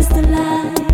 is the light.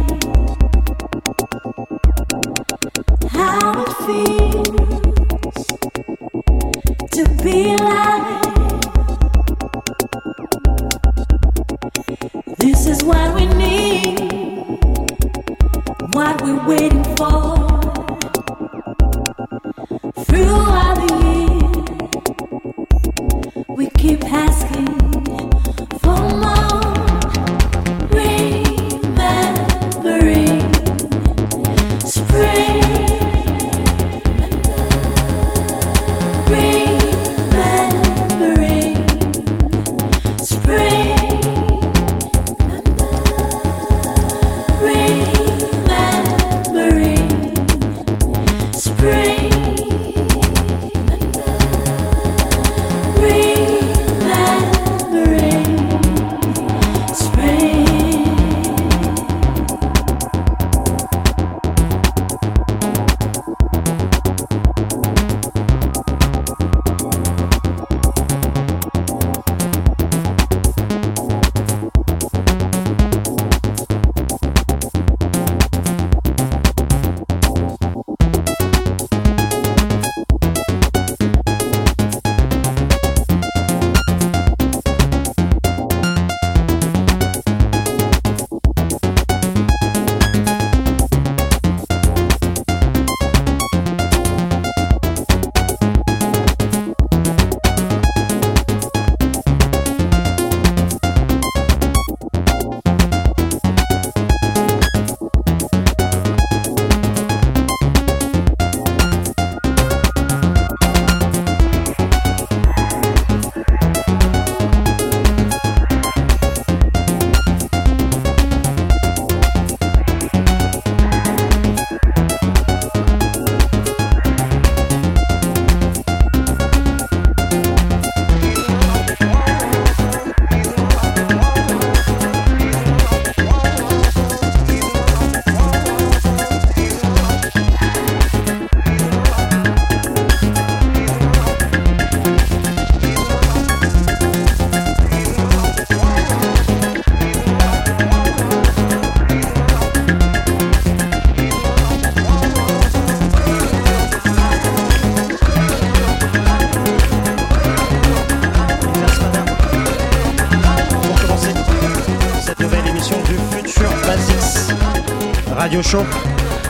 Show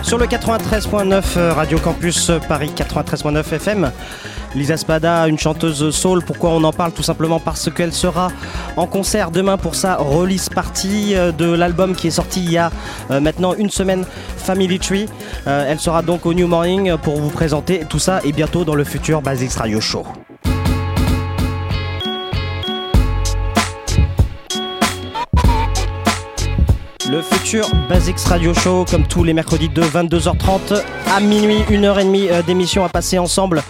sur le 93.9 euh, Radio Campus Paris 93.9 FM. Lisa Spada, une chanteuse soul, pourquoi on en parle Tout simplement parce qu'elle sera en concert demain pour sa release party euh, de l'album qui est sorti il y a euh, maintenant une semaine, Family Tree. Euh, elle sera donc au New Morning pour vous présenter tout ça et bientôt dans le futur Basics Radio Show. Le futur Basics Radio Show, comme tous les mercredis de 22h30 à minuit, une heure et demie euh, d'émission à passer ensemble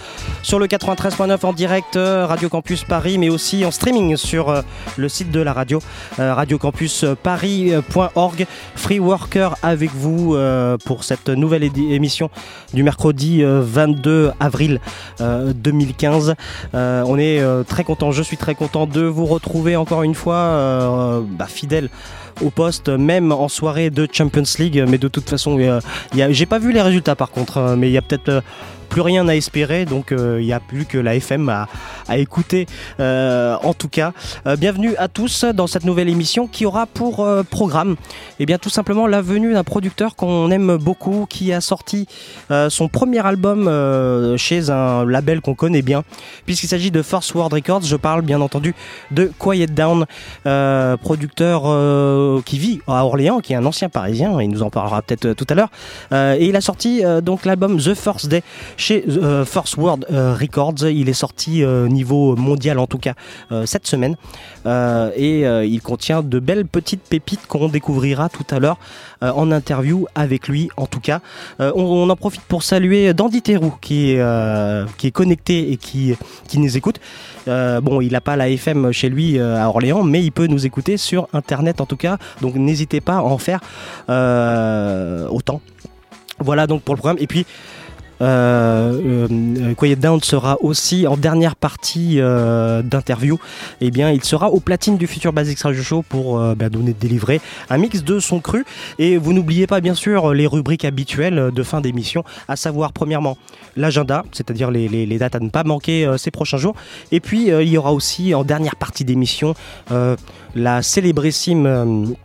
sur le 93.9 en direct euh, Radio Campus Paris, mais aussi en streaming sur euh, le site de la radio, euh, radiocampusparis.org. Free Worker avec vous pour cette nouvelle émission du mercredi euh, 22 avril euh, 2015. Euh, on est très content, je suis très content de vous retrouver encore une fois, bah, fidèle au poste, même en soirée de Champions League. Mais de toute façon, j'ai pas vu les résultats par contre, hein, mais il y a peut-être plus rien à espérer, donc euh, il n'y a plus que la FM à, écouter. Euh, en tout cas, Euh, bienvenue à tous dans cette nouvelle émission qui aura pour programme, eh bien tout simplement la venue d'un producteur qu'on aime beaucoup, qui a sorti son premier album chez un label qu'on connaît bien, puisqu'il s'agit de First World Records. Je parle bien entendu de Quiet Down, producteur qui vit à Orléans, qui est un ancien parisien, il nous en parlera peut-être tout à l'heure. Et il a sorti donc l'album The First Day chez euh, First World euh, Records. Il est sorti euh, niveau mondial en tout cas cette semaine. Et il contient de belles petites pépites qu'on découvrira tout à l'heure en interview avec lui en tout cas. On, en profite pour saluer Dandy Terrou qui est, connecté et qui, qui nous écoute. Bon, il n'a pas la FM chez lui à Orléans, mais il peut nous écouter sur Internet en tout cas. Donc n'hésitez pas à en faire autant. Voilà donc pour le programme. Et puis, Quiet Down sera aussi en dernière partie euh, d'interview. Eh bien, il sera au platine du futur Basics Radio Show pour euh, bah, donner délivrer un mix de son cru. Et vous n'oubliez pas bien sûr les rubriques habituelles de fin d'émission, à savoir premièrement l'agenda, c'est-à-dire les, dates à ne pas manquer euh, ces prochains jours. Et puis euh, il y aura aussi en dernière partie d'émission euh, la célébrissime.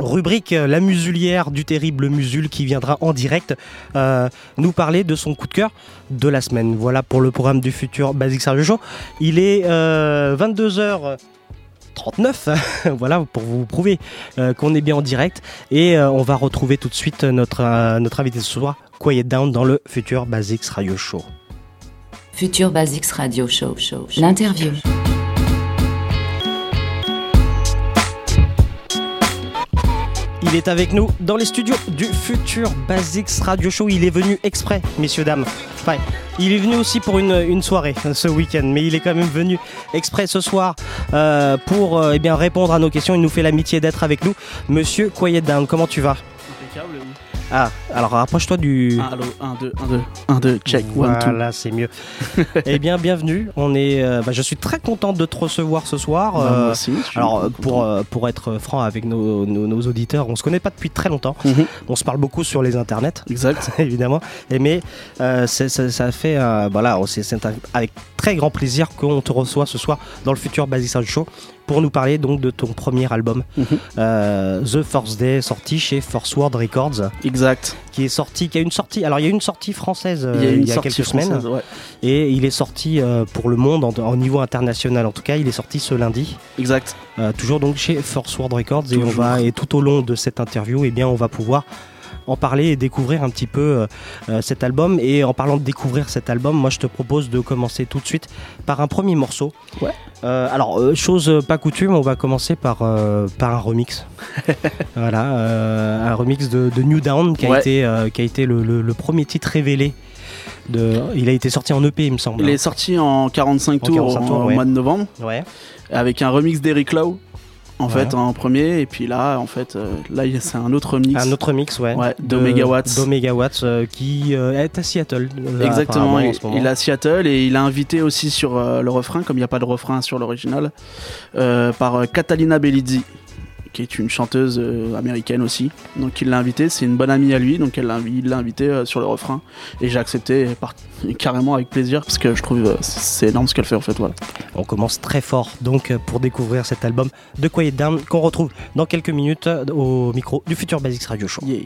Euh, Rubrique euh, La Musulière du terrible Musul qui viendra en direct euh, nous parler de son coup de cœur de la semaine. Voilà pour le programme du futur Basic Radio Show. Il est euh, 22h. 39, voilà pour vous prouver euh, qu'on est bien en direct et euh, on va retrouver tout de suite notre, euh, notre invité ce soir, Quiet Down dans le futur Basics Radio Show. Future Basics Radio Show. show, show. L'interview. Il est avec nous dans les studios du futur Basics Radio Show. Il est venu exprès, messieurs, dames. Enfin, il est venu aussi pour une, soirée euh, ce week-end, mais il est quand même venu exprès ce soir euh, pour euh, eh répondre à nos questions. Il nous fait l'amitié d'être avec nous. Monsieur Quiet Down, comment tu vas? Impeccable. Ah, alors rapproche-toi du. Ah, allô, 1, 2, 1, 2, 1, 2, check, 1, 2. Voilà, c'est mieux. eh bien, bienvenue. On est, euh, bah, je suis très content de te recevoir ce soir. Bah, Euh, aussi, je suis alors, content. pour, euh, pour être franc avec nos, nos- nos auditeurs, on se connaît pas depuis très longtemps. Mhm. On se parle beaucoup sur les internets. Exact. évidemment. Et mais euh, ça, ça fait, euh, voilà, c'est c'est avec très grand plaisir qu'on te reçoit ce soir dans le futur Basic Sound Show pour nous parler donc de ton premier album, Mhm. euh, The First Day, sorti chez Force World Records, Exact. qui est sorti, qui a une sortie. Alors il y a une sortie française euh, Il y a une sortie quelques semaines, ouais. et il est sorti euh, pour le monde en, niveau international. En tout cas, il est sorti ce lundi. Exact. Euh, toujours donc chez Force World Records et on va et tout au long de cette interview, eh bien on va pouvoir en parler et découvrir un petit peu euh, euh, cet album. Et en parlant de découvrir cet album, moi je te propose de commencer tout de suite par un premier morceau. Ouais. Euh, alors, euh, chose pas coutume, on va commencer par, euh, par un remix. voilà, un remix de, de New Down qui a Ouais. été, qui a été le, le- le premier titre révélé. De, il a été sorti en EP, il me semble. Il est sorti en 45 En tours 45 tours, au ouais. mois de novembre, Ouais. avec un remix d'Eric Lowe, en Ouais. fait, en premier. Et puis là, en fait, euh, là, c'est un autre remix. Un autre mix, ouais. Ouais, de d'Omega Watts. D'Omega Watts, euh, qui euh, est à Seattle. euh, Exactement, il, est à Seattle et il a invité aussi sur le refrain, comme il n'y a pas de refrain sur l'original, par Catalina Bellizzi, qui est une chanteuse euh, américaine aussi. Donc il l'a invité, c'est une bonne amie à lui, donc elle l'a invi- il l'a invité euh, sur le refrain et j'ai accepté carrément avec plaisir parce que je trouve euh, c'est énorme ce qu'elle fait en fait. Voilà. On commence très fort donc pour découvrir cet album de Quiet Down qu'on retrouve dans quelques minutes au micro du futur Basics Radio Show. Yeah.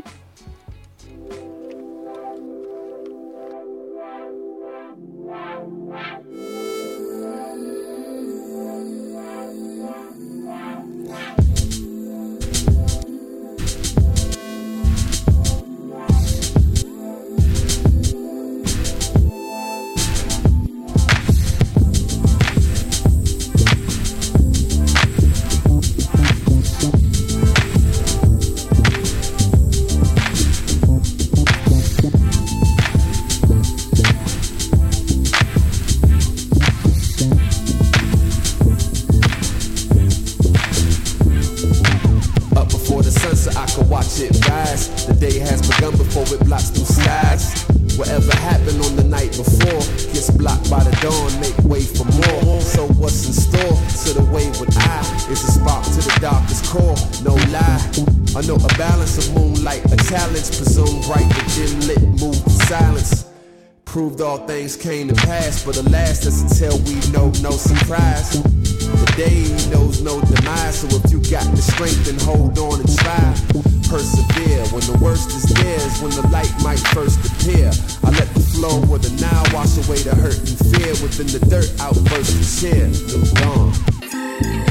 The day has begun before it blocks through skies. Whatever happened on the night before gets blocked by the dawn, make way for more. So what's in store to the wayward eye is a spark to the darkest core, no lie. I know a balance of moonlight, a challenge, presume bright, but dim lit, move to silence. Proved all things came to pass, but alas, that's until we know no surprise. Day knows no demise, so if you got the strength, then hold on and try. Persevere when the worst is there, is when the light might first appear. I let the flow of the now wash away the hurt and fear. Within the dirt, outburst and cheer. New dawn.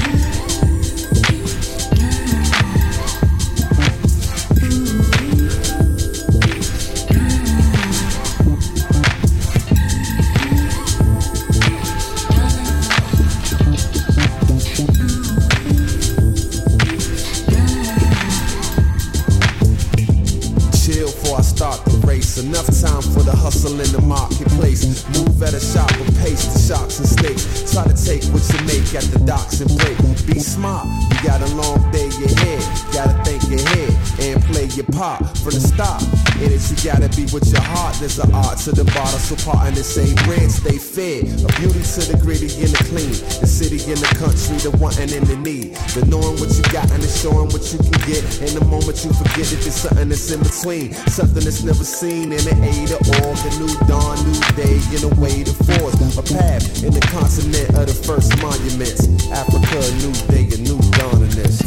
From the start. In it, you gotta be with your heart. There's an art to the bottle, so part in the same bread, stay fed. A beauty to the gritty and the clean. The city and the country, the wanting and the need. The knowing what you got and the showing what you can get. And the moment you forget it, there's something that's in between. Something that's never seen in the eight or all. The new dawn, new day, in a way to force. A path in the continent of the first monuments. Africa, new day, a new dawn in this.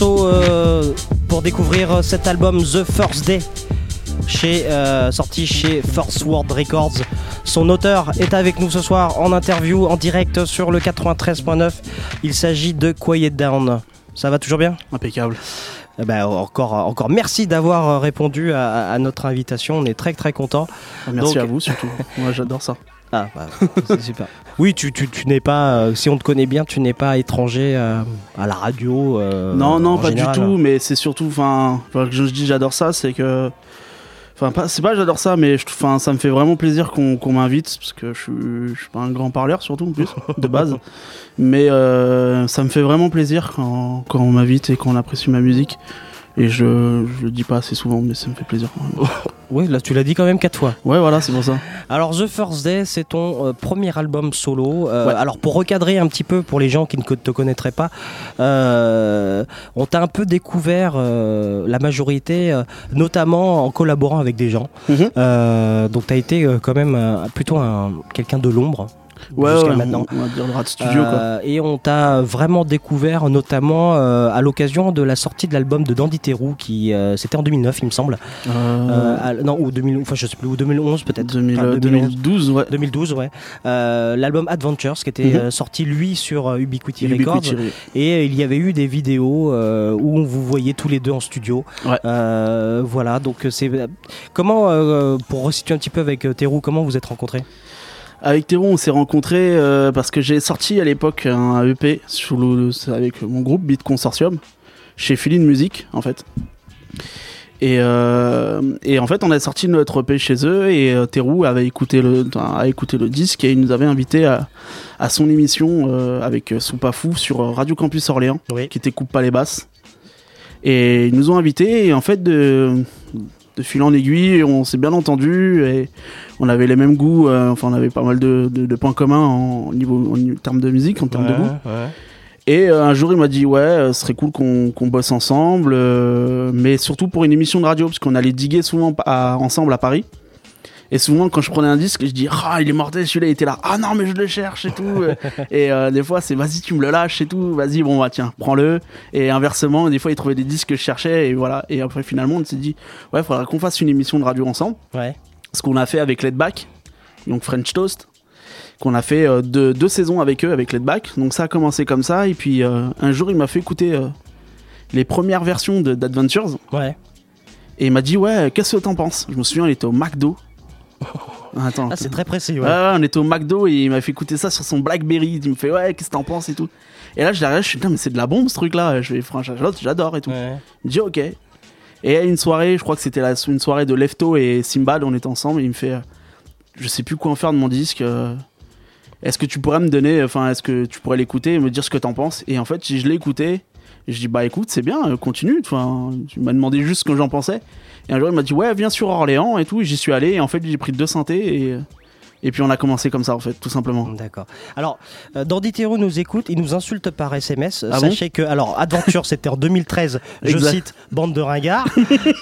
Morceau euh, pour découvrir cet album The First Day, chez, euh, sorti chez First World Records. Son auteur est avec nous ce soir en interview en direct sur le 93.9. Il s'agit de Quiet Down. Ça va toujours bien? Impeccable. Eh ben, encore, encore merci d'avoir répondu à, à notre invitation. On est très très content. Merci Donc- à vous surtout. Moi j'adore ça. Ah, bah, c'est super. Oui, tu, tu, tu n'es pas, euh, si on te connaît bien, tu n'es pas étranger euh, à la radio. euh, non, non, en pas général. du tout, mais c'est surtout, enfin, enfin, que je dis j'adore ça, c'est que. Enfin, pas- c'est pas j'adore ça, mais je- enfin, ça me fait vraiment plaisir qu'on qu'on m'invite, parce que je suis, je suis pas un grand parleur, surtout en plus, de base. Mais euh, ça me fait vraiment plaisir quand, quand on m'invite et qu'on apprécie ma musique. Et je, je le dis pas assez souvent, mais ça me fait plaisir. Oui, là tu l'as dit quand même quatre fois. Ouais, voilà, c'est pour ça. Alors The First Day, c'est ton euh, premier album solo. Euh, Ouais. Alors pour recadrer un petit peu pour les gens qui ne te connaîtraient pas, euh, on t'a un peu découvert la majorité, notamment en collaborant avec des gens. Mhm. Euh, donc tu as été quand même plutôt un, quelqu'un de l'ombre. Ouais, jusqu'à ouais, maintenant. on va dire le rat de studio, quoi. Euh, Et on t'a vraiment découvert, notamment euh, à l'occasion de la sortie de l'album de Dandy Terrou, qui euh, c'était en 2009, il me semble. À- non, ou 2000, enfin je sais plus, ou 2011 peut-être. 2000, Enfin, 2012, ouais. 2012, ouais. L'album Adventures, qui était Mhm. sorti lui sur Ubiquity, Ubiquity, Records. Et il y avait eu des vidéos où vous voyez tous les deux en studio. Ouais. Euh, voilà, donc c'est. Comment, euh, pour resituer un petit peu avec Terrou, comment vous êtes rencontrés? Avec Théron, on s'est rencontrés euh, parce que j'ai sorti à l'époque un EP sous le- avec mon groupe Beat Consortium chez Feeling Music en fait. Et, euh, et en fait, on a sorti notre EP chez eux et euh, Théroux avait écouté le, a écouté le disque et il nous avait invité à, à son émission euh, avec Soupa Fou sur Radio Campus Orléans, qui était Coupe pas les basses. Et ils nous ont invités et en fait, de, de fil en aiguille, on s'est bien entendu et on avait les mêmes goûts, euh, enfin on avait pas mal de, de- de points communs en, niveau, en termes de musique, en termes de goût. ouais. Et euh, un jour, il m'a dit ouais, euh, ce serait cool qu'on bosse ensemble, euh, mais surtout pour une émission de radio, parce qu'on allait diguer souvent à- ensemble à Paris. Et souvent, quand je prenais un disque, je dis Ah, il est mortel, celui-là, il était là. Ah non, mais je le cherche et tout. et euh, des fois, c'est Vas-y, tu me le lâches et tout. Vas-y, bon, bah tiens, prends-le. Et inversement, des fois, il trouvait des disques que je cherchais. Et voilà. Et après, finalement, on s'est dit Ouais, faudra qu'on fasse une émission de radio ensemble. Ouais. Ce qu'on a fait avec Ledback, donc French Toast. Qu'on a fait euh, deux, deux saisons avec eux, avec Ledback. Donc ça a commencé comme ça. Et puis, euh, un jour, il m'a fait écouter euh, les premières versions d'Adventures. Ouais. Et il m'a dit Ouais, qu'est-ce que t'en penses? Je me souviens, il était au McDo. Attends. Ah, c'est très précis, ouais. Ouais, on était au McDo et il m'a fait écouter ça sur son Blackberry. Il me fait ouais, qu'est-ce que t'en penses et tout. Et là, je l'arrête, je suis putain, mais c'est de la bombe ce truc-là. Je vais, franchement, j'adore et tout. Ouais. Il me dit ok. Et à une soirée, je crois que c'était la- une soirée de Lefto et Simbad, on était ensemble. Et il me fait, je sais plus quoi en faire de mon disque. euh, Est-ce que tu pourrais me donner, enfin, est-ce que tu pourrais l'écouter et me dire ce que t'en penses? Et en fait, je l'ai écouté. Et je dis bah écoute, c'est bien, euh, continue. Enfin, tu m'as demandé juste ce que j'en pensais. Et un jour, il m'a dit ouais, viens sur Orléans et tout. J'y suis allé. Et en fait, j'ai pris deux synthés et et puis on a commencé comme ça en fait, tout simplement. D'accord. Alors, euh, Dandy Thérault nous écoute, il nous insulte par SMS. Ah Sachez que, alors, Adventure, c'était en 2013, je Exact. cite, bande de ringards.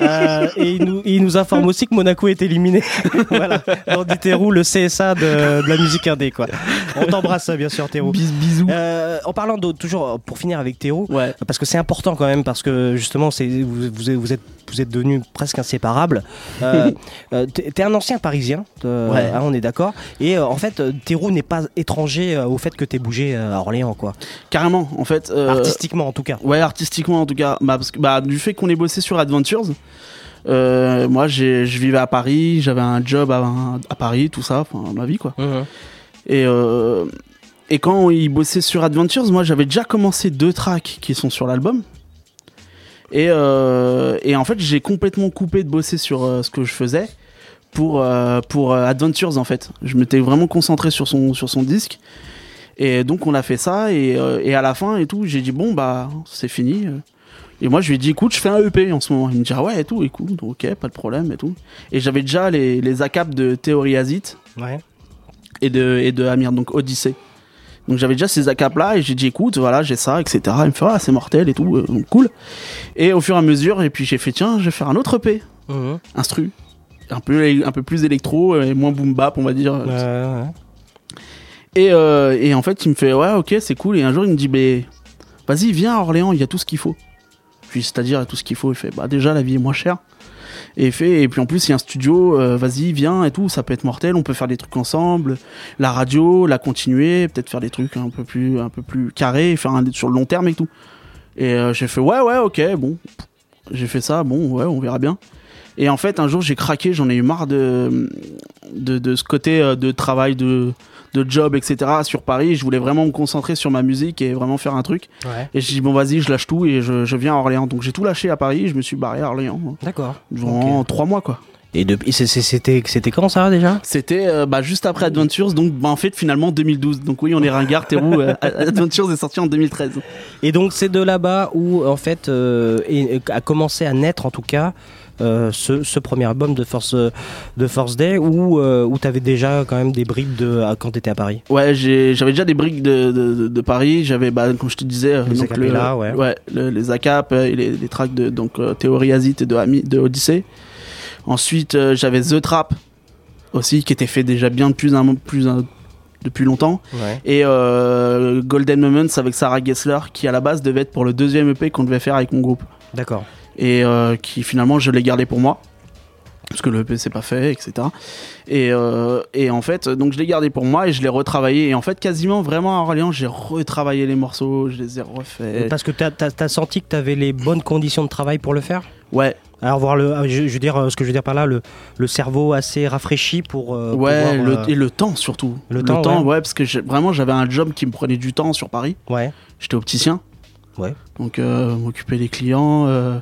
Euh, et il nous, il nous informe aussi que Monaco est éliminé. voilà, Dandy Thérault, le CSA de, de la musique indé, quoi. On t'embrasse, bien sûr, Thérault. bisous. Euh, en parlant de, toujours, pour finir avec Thérault, parce que c'est important quand même, parce que justement, c'est, vous, vous, êtes- vous êtes, vous êtes devenus presque inséparables. Euh, euh, t'es un ancien parisien, Ouais. hein, on est d'accord. Et euh, en fait, euh, Thérault n'est pas étranger euh, au fait que t'aies bougé euh, à Orléans, quoi. Carrément, en fait. euh, Artistiquement, en tout cas. Ouais, artistiquement en tout cas. Bah, parce que, bah, du fait qu'on ait bossé sur Adventures, euh, moi j'ai- je vivais à Paris, j'avais un job à, à Paris, tout ça, enfin ma vie quoi. Et, euh, et quand il bossait sur Adventures, moi j'avais déjà commencé deux tracks qui sont sur l'album. Et, euh, et en fait, j'ai complètement coupé de bosser sur euh, ce que je faisais pour, euh, pour euh, Adventures en fait. Je m'étais vraiment concentré sur son, sur son disque. Et donc on a fait ça et, euh, et à la fin et tout, j'ai dit bon bah c'est fini. Et moi je lui ai dit écoute je fais un EP en ce moment. Il me dit ah ouais et tout, écoute ok pas de problème et tout. Et j'avais déjà les, les ACAP de Théorie Azit Ouais. et de, et de Amir, donc Odyssée. Donc j'avais déjà ces ACAP là et j'ai dit écoute voilà j'ai ça etc. Il me fait ah c'est mortel et tout, donc cool. Et au fur et à mesure et puis j'ai fait tiens je vais faire un autre EP, Mhm. instru, un peu, un peu plus électro et moins boom bap on va dire. Ouais, ouais. Et, euh, et en fait, il me fait ouais, ok, c'est cool. Et un jour, il me dit, ben, vas-y, viens à Orléans, il y a tout ce qu'il faut. Puis, c'est-à-dire, il y a tout ce qu'il faut. Il fait, bah, déjà, la vie est moins chère. Et, fait, et puis, en plus, il y a un studio, euh, vas-y, viens et tout, ça peut être mortel, on peut faire des trucs ensemble. La radio, la continuer, peut-être faire des trucs un peu plus, un peu plus carrés, faire un, sur le long terme et tout. Et euh, j'ai fait, ouais, ouais, ok, bon. J'ai fait ça, bon, ouais, on verra bien. Et en fait, un jour, j'ai craqué, j'en ai eu marre de, de, de ce côté euh, de travail, de, de job, etc. sur Paris. Je voulais vraiment me concentrer sur ma musique et vraiment faire un truc. Ouais. Et j'ai dit, bon, vas-y, je lâche tout et je, je viens à Orléans. Donc j'ai tout lâché à Paris, je me suis barré à Orléans. D'accord. Durant trois mois, quoi. Et c'est- c'était, c'était quand ça déjà? C'était euh, bah, juste après Adventures, donc bah, en fait, finalement, 2012. Donc oui, on est ringard, Théroux. euh, Adventures est sorti en 2013. Et donc c'est de là-bas où en fait euh, et- a commencé à naître en tout cas euh, ce, ce premier album de Force de Force Day où euh, où t'avais déjà quand même des bribes de quand t'étais à Paris? Ouais, j'avais déjà des briques de, de, Paris. J'avais, bah, comme je te disais, Les donc acapellas, ouais. le- les ACAP et les, les tracks de donc, euh, Théorie Azit et de, Ami, de Odyssée. Ensuite, euh, j'avais The Trap aussi, qui était fait déjà bien depuis, un, plus, un- depuis longtemps. Ouais. Et euh, Golden Moments avec Sarah Gessler, qui à la base devait être pour le deuxième EP qu'on devait faire avec mon groupe. D'accord. Et euh, qui finalement, je l'ai gardé pour moi. Parce que le EP c'est pas fait, etc. Et, euh, et en fait, donc je l'ai gardé pour moi et je l'ai retravaillé. Et en fait, quasiment vraiment à Orléans, j'ai retravaillé les morceaux, je les ai refaits. Parce que t'as as, senti que t'avais les bonnes conditions de travail pour le faire? Ouais. Alors voir le, je, je veux dire euh, ce que je veux dire par là, le, le cerveau assez rafraîchi pour. euh, ouais, pouvoir, le, euh, et le temps surtout. Le temps, ouais. parce que vraiment j'avais un job qui me prenait du temps sur Paris. Ouais. J'étais opticien. Ouais. Donc euh, m'occuper des clients, euh,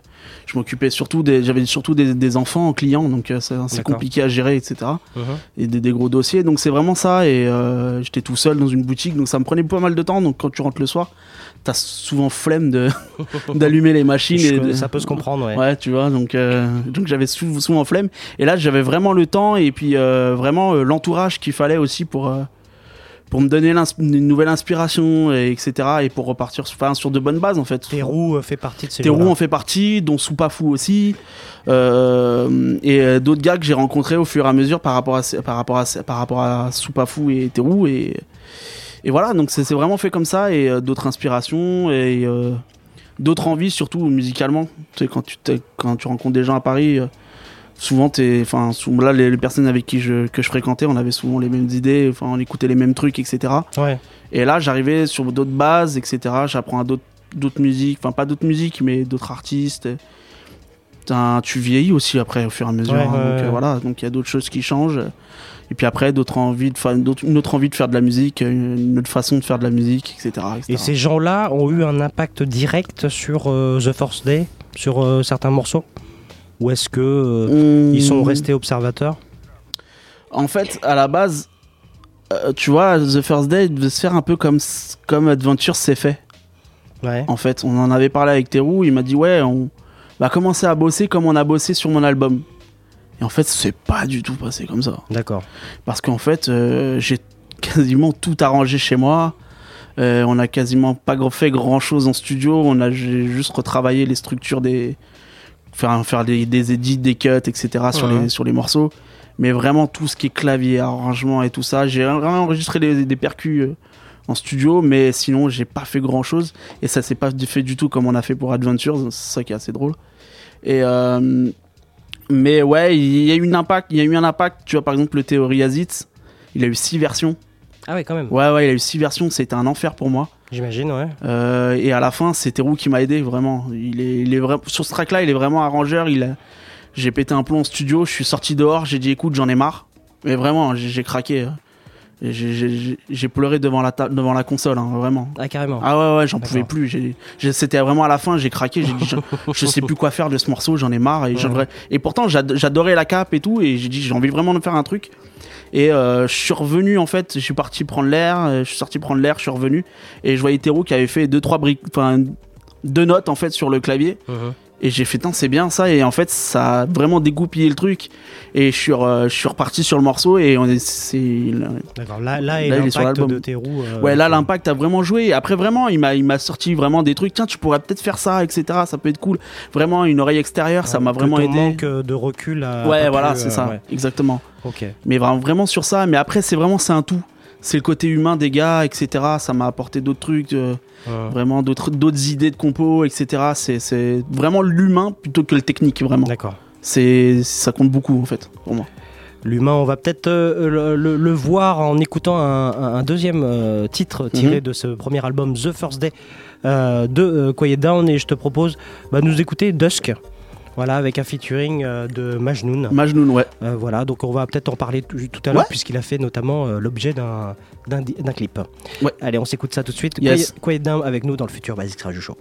je m'occupais surtout des, j'avais surtout des, des enfants en clients, donc euh, c'est compliqué à gérer, etc. Et des, des gros dossiers, donc c'est vraiment ça. Et euh, j'étais tout seul dans une boutique, donc ça me prenait pas mal de temps. Donc quand tu rentres le soir, t'as souvent flemme de d'allumer les machines. Je et connais- de- ça peut se comprendre, ouais. Ouais, tu vois, donc donc j'avais sou- souvent flemme. Et là, j'avais vraiment le temps et puis vraiment l'entourage qu'il fallait aussi pour pour me donner une nouvelle inspiration, et etc. Et pour repartir sur, enfin, sur de bonnes bases en fait. Térou euh, fait partie de ces Térou en fait partie, dont Soupafou aussi, euh, et euh, d'autres gars que j'ai rencontrés au fur et à mesure par rapport à par rapport à par rapport à Soupafou et Térou et et voilà donc c'est vraiment fait comme ça et d'autres inspirations et euh, d'autres envies surtout musicalement. Tu sais quand tu quand tu rencontres des gens à Paris. Euh, Souvent, t'es, enfin, là, les, les personnes avec qui je, que je fréquentais, on avait souvent les mêmes idées, enfin, on écoutait les mêmes trucs, etc. Ouais. Et là, j'arrivais sur d'autres bases, etc. J'apprends à d'autres, d'autres musiques, enfin pas d'autres musiques, mais d'autres artistes. Putain, tu vieillis aussi après, au fur et à mesure. Ouais, hein, donc euh, voilà, donc il y a d'autres choses qui changent. Et puis après, d'autres envies de faire, une autre envie de faire de la musique, une autre façon de faire de la musique, etc. etc. Et ces gens-là ont eu un impact direct sur euh, The First Day, sur euh, certains morceaux? Ou est-ce que euh, ils sont Mmh. restés observateurs? En fait, à la base, euh, tu vois, The First Day devait se faire un peu comme, comme Adventure s'est fait. Ouais. En fait, on en avait parlé avec Terou, il m'a dit ouais, on va commencer à bosser comme on a bossé sur mon album. Et en fait, c'est pas du tout passé comme ça. D'accord. Parce qu'en fait, euh, j'ai quasiment tout arrangé chez moi. Euh, on a quasiment pas fait grand chose en studio. On a juste retravaillé les structures des. Faire, faire des, des edits, des cuts, etc. sur, les, sur les morceaux. Mais vraiment tout ce qui est clavier, arrangement et tout ça. J'ai vraiment enregistré des percus euh, en studio, mais sinon j'ai pas fait grand chose. Et ça s'est pas fait du tout comme on a fait pour Adventures. C'est ça qui est assez drôle. Et. euh, mais ouais, il y a eu un impact. Il y a eu un impact. Tu vois, par exemple, le Theory Azit, il a eu six versions. Ah ouais, quand même. Ouais, ouais, il a eu six versions. C'était un enfer pour moi. J'imagine, ouais. Euh, et à la fin, c'est Terou qui m'a aidé vraiment. Il est, il est vrai... Sur ce track-là, il est vraiment arrangeur. Il a... J'ai pété un plomb en studio. Je suis sorti dehors. J'ai dit, écoute, j'en ai marre. Mais vraiment, j'ai craqué. Et j'ai- pleuré devant la, ta- devant la console, hein, vraiment. Ah, carrément. Ah ouais, ouais, j'en pouvais plus. C'était vraiment à la fin, j'ai craqué. J'ai dit, je, je sais plus quoi faire de ce morceau, j'en ai marre. Et, et pourtant, j'ad- j'adorais la cape et tout. Et j'ai dit, j'ai envie vraiment de faire un truc. Et euh, je suis revenu, en fait, je suis parti prendre l'air. euh, Je suis sorti prendre l'air, je suis revenu. Et je voyais Théro qui avait fait deux, trois briques, deux notes, en fait, sur le clavier. Mhm. Et j'ai fait, Tain, c'est bien ça. Et en fait, ça a vraiment dégoupillé le truc. Et je suis, re- je suis reparti sur le morceau. Et on est, c'est, D'accord. Là, là, est Là, il est sur l'impact de Térou. euh, Ouais, là, l'impact a vraiment joué. Et après, vraiment, il m'a, sorti vraiment des trucs. Tiens, tu pourrais peut-être faire ça, etc. Ça peut être cool. Vraiment, une oreille extérieure, ça m'a vraiment aidé. manque euh, de recul a Ouais, voilà, pu, c'est euh, ça. ouais. Exactement. Ok. Mais vraiment, vraiment sur ça. Mais après, c'est vraiment, c'est un tout. C'est le côté humain des gars, etc. Ça m'a apporté d'autres trucs, euh, Ouais. vraiment d'autres, d'autres idées de compos, etc. C'est, c'est vraiment l'humain plutôt que le technique, vraiment. D'accord. C'est, ça compte beaucoup, en fait, pour moi. L'humain, on va peut-être euh, le, le- le voir en écoutant un, deuxième euh, titre tiré Mhm. de ce premier album The First Day euh, de euh, Quiet Down et je te propose bah, nous écouter Dusk. Voilà, avec un featuring euh, de Majnoun. Majnoun, ouais. Euh, voilà, donc on va peut-être en parler tout, tout à l'heure Ouais. puisqu'il a fait notamment euh, l'objet d'un, clip. Ouais. Allez, on s'écoute ça tout de suite. Yes. Down avec nous dans le futur Basics Radio Show.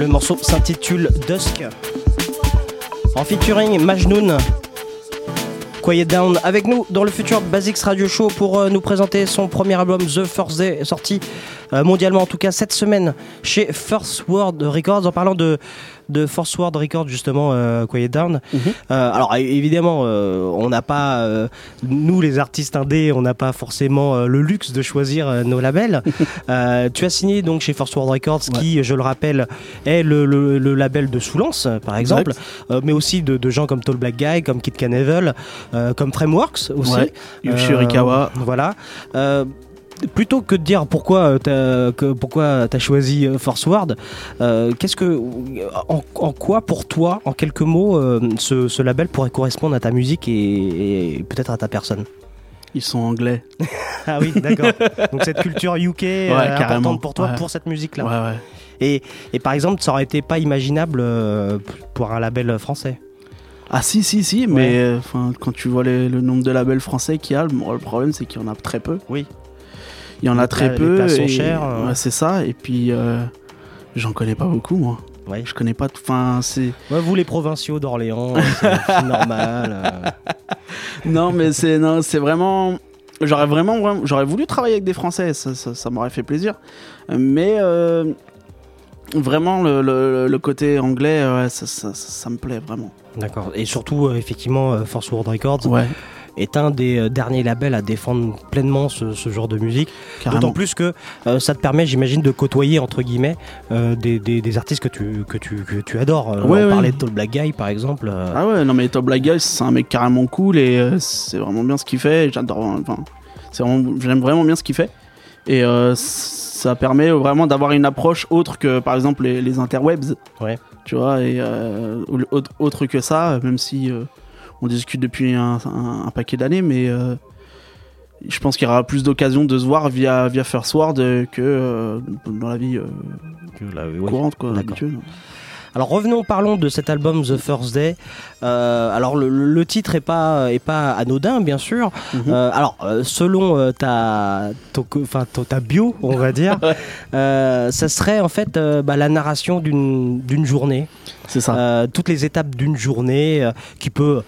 Le morceau s'intitule Dusk. En featuring Majnoun. Quiet Down avec nous dans le futur Basics Radio Show pour euh, nous présenter son premier album The First Day sorti euh, mondialement en tout cas cette semaine chez First World Records en parlant de de First World Records justement euh, Quiet Down. Mhm. Euh, alors évidemment euh, on n'a pas euh, nous les artistes indés on n'a pas forcément le luxe de choisir nos labels. Tu as signé donc chez First World Records qui je le rappelle est le, le- le label de Soulance par exemple mais aussi de, de gens comme Tall Black Guy comme Kid euh, comme Frameworks aussi. Ouais, Yoshi Rikawa. Voilà. Euh, plutôt que de dire pourquoi euh, t'as que- pourquoi t'as choisi euh, Force Word, euh, qu'est-ce que en, en quoi pour toi, en quelques mots, euh, ce, ce label pourrait correspondre à ta musique et, et peut-être à ta personne? Ils sont anglais. Ah oui, d'accord. Donc cette culture UK euh, carrément. importante pour toi, Ouais. pour cette musique-là. Ouais, ouais. Et, et par exemple, ça aurait été pas imaginable euh, pour un label français. Ah si si si mais euh, enfin quand tu vois les- le nombre de labels français qu'il y a le, le problème c'est qu'il y en a très peu Oui. Il y en a très les peu places sont et- chères, euh. ouais, c'est ça et puis euh, j'en connais pas beaucoup moi Ouais. je connais pas enfin c'est Ouais, vous les provinciaux d'Orléans, c'est normal. euh. non mais c'est non c'est vraiment j'aurais vraiment, vraiment- j'aurais voulu travailler avec des français ça, ça, ça m'aurait fait plaisir mais euh, vraiment le, le- le côté anglais ouais, ça, ça- me plaît vraiment D'accord. Et surtout, euh, effectivement, Force World Records ouais est un des euh, derniers labels à défendre pleinement ce, ce genre de musique. D'autant plus que euh, ça te permet, j'imagine, de côtoyer entre guillemets euh, des, des- des artistes que tu, que tu, que tu adores. Euh, Ouais, on ouais. parlait de Tall Black Guy, par exemple. Ah ouais, non mais Top Black Guy, c'est un mec carrément cool et c'est vraiment bien ce qu'il fait. J'adore, enfin, c'est vraiment, j'aime vraiment bien ce qu'il fait. Et ça permet vraiment d'avoir une approche autre que par exemple les, les interwebs. Ouais. Tu vois, et autre, autre que ça, même si on discute depuis un, un- un paquet d'années, mais euh, je pense qu'il y aura plus d'occasions de se voir via, via First Word que euh, dans la vie euh, que courante, quoi, habituelle. Alors revenons, parlons de cet album The First Day. Euh, alors le, le titre est pas est pas anodin bien sûr. Mhm. Euh, alors selon euh, ta enfin ta bio on va dire, ça serait en fait bah, la narration d'une d'une journée. C'est ça. Toutes les étapes d'une journée qui peut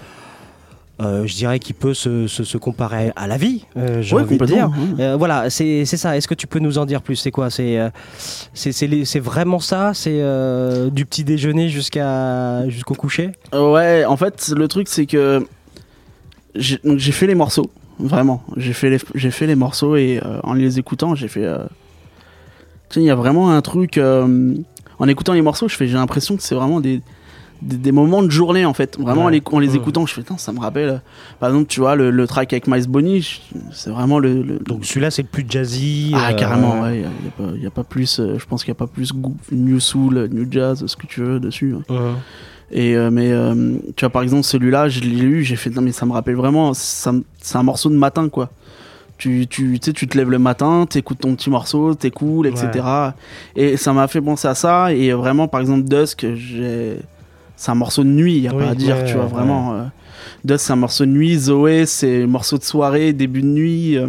euh, je dirais qui peut se, se- se comparer à la vie, euh, envie de dire. complètement, ouais. Euh, voilà, c'est ça. Est-ce que tu peux nous en dire plus? C'est quoi? C'est euh, vraiment ça? C'est du petit déjeuner jusqu'à jusqu'au coucher? Ouais, en fait, le truc, c'est que j'ai fait les morceaux, vraiment. J'ai fait les, fait les morceaux et en les écoutant, j'ai fait. Tiens, il y a vraiment un truc. En écoutant les morceaux, j'ai l'impression que c'est vraiment des, des, des moments de journée, en fait. Vraiment, en les, en les Ouais. écoutant, je fais, ça me rappelle. euh, Par exemple, tu vois, le, le track avec Miles Bonny, c'est vraiment le. le- Donc celui-là, c'est le plus jazzy. ah, euh, carrément, ouais. Il n'y a, pas- y a pas plus. euh, je pense qu'il n'y a pas plus goût- New Soul, New Jazz, ce que tu veux dessus. hein. ouais. Et euh, mais tu vois par exemple celui-là, je l'ai lu, j'ai fait non mais ça me rappelle vraiment, c'est un morceau de matin quoi. Tu tu tu sais tu te lèves le matin, t'écoutes ton petit morceau, t'es cool, etc. Et ça m'a fait penser à ça et vraiment par exemple Dusk, j'ai c'est un morceau de nuit, y a Oui, pas à dire, ouais, tu vois ouais. vraiment. euh, Dusk c'est un morceau de nuit, Zoé c'est un morceau de soirée, début de nuit. euh,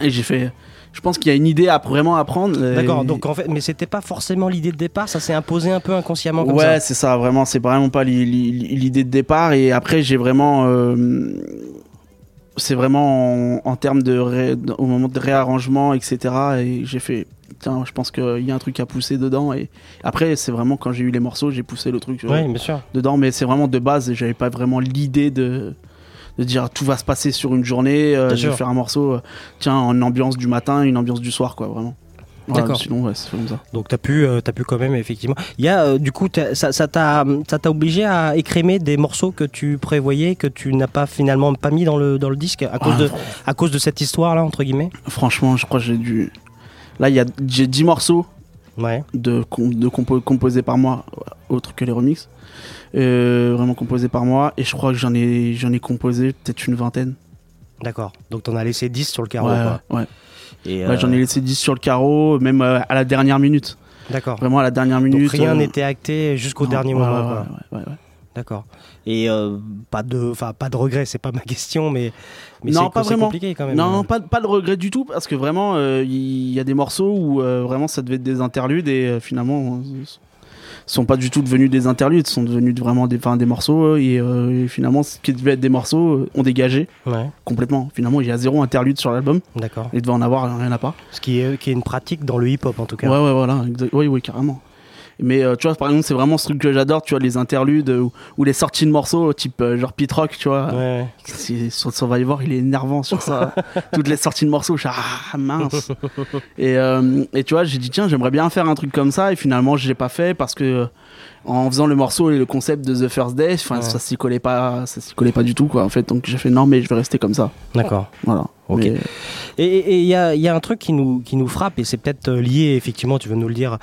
et j'ai fait, je pense qu'il y a une idée à vraiment apprendre. D'accord. Donc en fait, mais c'était pas forcément l'idée de départ. Ça s'est imposé un peu inconsciemment comme ouais, ça. c'est ça, vraiment, c'est vraiment pas li- li- li- l'idée de départ. Et après, j'ai vraiment. euh, c'est vraiment en, en termes de. ré- au moment de réarrangement, etc. Et j'ai fait. Tiens, je pense qu'il y a un truc à pousser dedans. Et après, c'est vraiment quand j'ai eu les morceaux, j'ai poussé le truc euh, Oui, bien sûr. dedans. Mais c'est vraiment de base, et j'avais pas vraiment l'idée de. De dire tout va se passer sur une journée, euh, je vais faire un morceau, euh, tiens, en ambiance du matin, une ambiance du soir, quoi, vraiment. Voilà, D'accord. Sinon, ouais, c'est comme ça. Donc t'as pu, euh, t'as pu quand même effectivement. Il y a du coup, ça, ça t'a, ça t'a obligé à écrémer des morceaux que tu prévoyais, que tu n'as pas finalement pas mis dans le dans le disque à cause Ah, de, à cause de cette histoire là entre guillemets? Franchement, je crois que j'ai dû. Là, il y a j'ai 10 morceaux Ouais. de, de compo- composés par moi, autres que les remixes. Euh, vraiment composés par moi. Et je crois que j'en ai, j'en ai composé peut-être une vingtaine. D'accord. Donc t'en as laissé 10 sur le carreau. ouais, quoi. ouais. Et, Ouais, euh, J'en ai laissé 10 sur le carreau, même euh, à la dernière minute. D'accord. Vraiment à la dernière minute. Donc rien euh, n'était acté jusqu'au dernier moment. quoi. ouais, ouais, ouais. D'accord. Et euh, pas de, enfin pas de regret, c'est pas ma question, mais mais non, pas vraiment. compliqué quand même. Non, pas, pas de regret du tout, parce que vraiment, euh, il y a des morceaux où euh, vraiment ça devait être des interludes et finalement, sont pas du tout devenus des interludes, sont devenus vraiment des, des morceaux et, et finalement ce qui devait être des morceaux ont dégagé Ouais, complètement. Finalement, il y a zéro interlude sur l'album. d'accord. Il devait en avoir, il y en a pas. Ce qui est, qui est une pratique dans le hip-hop en tout cas. Ouais, ouais, voilà. Oui, oui, carrément. Mais euh, tu vois, par exemple, c'est vraiment ce truc que j'adore, tu vois, les interludes ou, ou les sorties de morceaux, type euh, genre Pete Rock, tu vois. Ouais, Sur Survivor, il est énervant sur ça. Toutes les sorties de morceaux, je suis ah mince. et, euh, et tu vois, j'ai dit tiens, j'aimerais bien faire un truc comme ça. Et finalement, je l'ai pas fait parce que en faisant le morceau et le concept de The First Day, enfin, Ouais. ça s'y collait pas, ça s'y collait pas du tout quoi. En fait, donc j'ai fait non, mais je vais rester comme ça. D'accord. Voilà. Ok. Mais- Et il y a, y a un truc qui nous, qui nous frappe, et c'est peut-être lié, effectivement, tu veux nous le dire,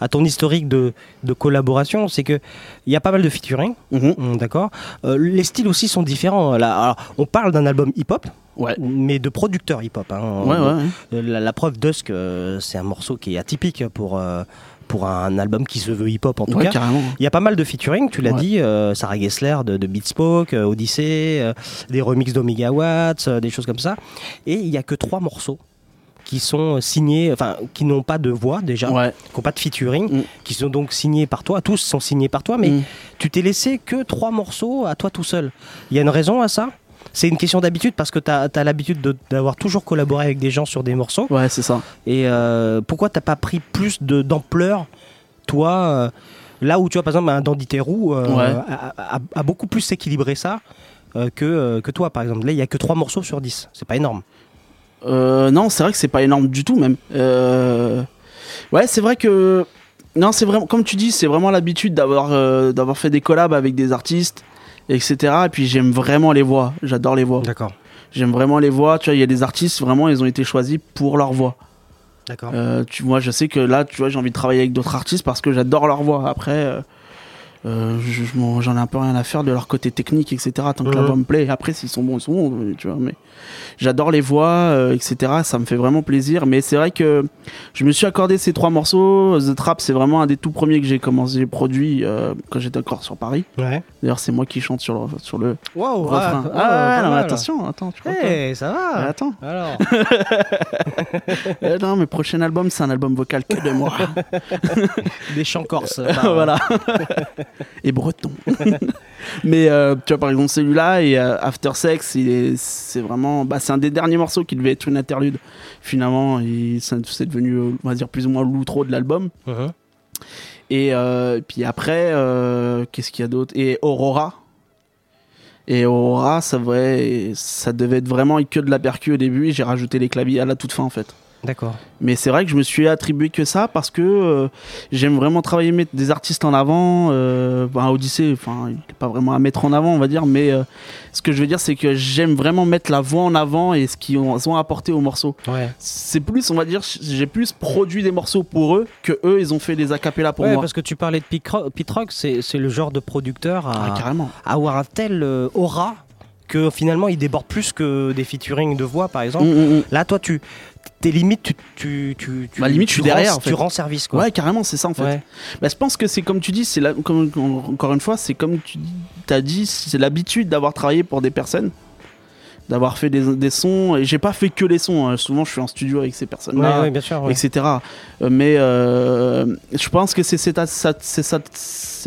à ton historique de, de collaboration, c'est que il y a pas mal de featuring, Mhm. hum, d'accord Euh, Les styles aussi sont différents. Là, alors, on parle d'un album hip-hop, Ouais. mais de producteurs hip-hop. hein. Ouais, ouais, ouais. Euh, La, la preuve, Dusk, euh, c'est un morceau qui est atypique pour, euh, pour un album qui se veut hip-hop en tout cas. carrément. Il y a pas mal de featuring, tu l'as dit, euh, Sarah Gessler de, de Beatspoke, Odyssey, des remixes d'Omega Watts, des choses comme ça. Et il y a que trois morceaux qui sont signés, enfin, qui n'ont pas de voix déjà, Ouais. qui n'ont pas de featuring, Mm. qui sont donc signés par toi. Tous sont signés par toi, mais Mm. tu t'es laissé que trois morceaux à toi tout seul. Il y a une raison à ça? C'est une question d'habitude parce que tu as, l'habitude de- d'avoir toujours collaboré avec des gens sur des morceaux. Ouais, c'est ça. Et euh, pourquoi t'as pas pris plus d'ampleur, toi, euh, là où tu vois par exemple un Dandy Terrou euh, Ouais. a, a- a beaucoup plus équilibré ça euh, que, euh, que toi par exemple. Là il y a que 3 morceaux sur 10, c'est pas énorme. Euh, non, c'est vrai que c'est pas énorme du tout même. Euh, Ouais, c'est vrai que non, c'est vraiment comme tu dis, c'est vraiment l'habitude d'avoir euh, d'avoir fait des collabs avec des artistes, etc. Et puis j'aime vraiment les voix. J'adore les voix. D'accord. J'aime vraiment les voix. Tu vois, il y a des artistes vraiment, ils ont été choisis pour leur voix. D'accord. Tu vois, je sais que là, tu vois, j'ai envie de travailler avec d'autres artistes parce que j'adore leur voix. Après, euh, je- j'en ai un peu rien à faire de leur côté technique, etc. Tant que la voix me plaît. Après, s'ils sont bons, ils sont bons, euh, tu vois. Mais j'adore les voix, euh, etc. Ça me fait vraiment plaisir. Mais c'est vrai que je me suis accordé ces trois morceaux. The Trap, c'est vraiment un des tout premiers que j'ai commencé, produit euh, quand j'étais encore sur Paris. Ouais. D'ailleurs, c'est moi qui chante sur le, sur le Wow, refrain. ah, Ah, ah, ouais, non, mal. attention, attends, tu crois Eh, ça va. Attends. Alors, Eh non, mais prochain album, c'est un album vocal que de moi. des chants corses. voilà. Et breton. Mais euh, tu vois, par exemple, celui-là et euh, After Sex, c'est vraiment. Bah, c'est un des derniers morceaux qui devait être une interlude. Finalement, c'est devenu, euh, on va dire, plus ou moins l'outro de l'album. Mhm. Et euh, puis après, qu'est-ce qu'il y a d'autre? Et Aurora. Et Aurora, ça, devait- ça devait être vraiment que de la percu au début j'ai rajouté les claviers à la toute fin en fait. D'accord. Mais c'est vrai que je me suis attribué que ça parce que euh, j'aime vraiment travailler mettre des artistes en avant. Euh, bah, Odyssey, enfin, il n'est pas vraiment à mettre en avant, on va dire. Mais euh, ce que je veux dire, c'est que j'aime vraiment mettre la voix en avant et ce qu'ils ont, apporté au morceau. Ouais. C'est plus, on va dire, j'ai plus produit des morceaux pour eux que eux, ils ont fait des acapellas pour Ouais, moi. parce que tu parlais de Pete Rock, c'est c'est le genre de producteur à, Ah, carrément. à avoir un tel euh, aura que finalement il déborde plus que des featuring de voix par exemple. Mm, mm, mm. Là, toi, tu t'es limite, tu, tu, tu, tu- Bah, limite, je tu suis derrière, rends- en fait. Tu rends service quoi. Ouais, carrément, c'est ça en fait. Ouais. Bah, je pense que c'est comme tu dis, c'est comme, encore une fois, c'est comme tu as dit, c'est l'habitude d'avoir travaillé pour des personnes, d'avoir fait des, des sons. Et j'ai pas fait que les sons. hein. Souvent, je suis en studio avec ces personnes-là, ouais, ouais. etc. Euh, Mais euh, je pense que c'est cette,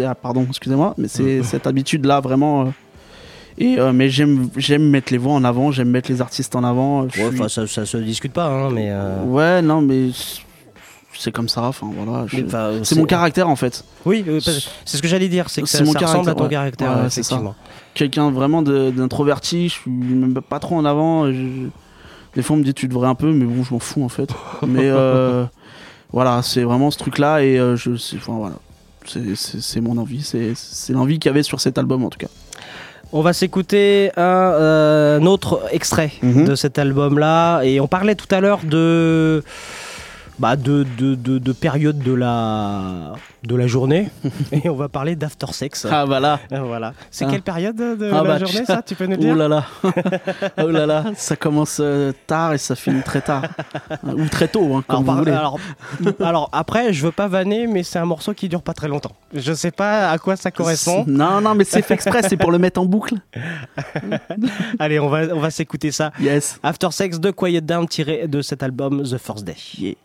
ah, pardon, excusez-moi, mais c'est cette habitude-là vraiment. euh, et euh, mais j'aime, j'aime mettre les voix en avant, j'aime mettre les artistes en avant. Ouais, suis- ça, ça se discute pas, hein, mais. euh, Ouais, non, mais c'est comme ça. Enfin voilà. je- c'est mon caractère en fait. Oui, euh, c'est ce que j'allais dire, c'est que ça, mon ça ressemble à ton ouais. caractère, Ouais, effectivement. quelqu'un vraiment d'introverti, je suis même pas trop en avant. je- Des fois, on me dit tu devrais un peu, mais bon, je m'en fous en fait. mais euh, voilà, c'est vraiment ce truc-là et euh, je, c'est- enfin, voilà, c'est- mon envie, c'est l'envie qu'il y avait sur cet album en tout cas. On va s'écouter un, euh, un autre extrait Mhm. de cet album-là. Et on parlait tout à l'heure de, bah, de, de, de, de période de la, de la journée. et on va parler d'after sex. Ah voilà. Voilà. C'est Ah. quelle période de Ah la bah, journée, ça Tu peux nous Oh dire là là, oh là là, ça commence euh, tard et ça finit très tard ou très tôt, hein, comme alors, vous voulez. alors, alors, après, je veux pas vanner, mais c'est un morceau qui dure pas très longtemps. Je sais pas à quoi ça correspond. Non, non, mais c'est fait exprès, c'est pour le mettre en boucle. Allez, on va, on va s'écouter ça. Yes. After Sex de Quiet Down tiré de cet album The First Day.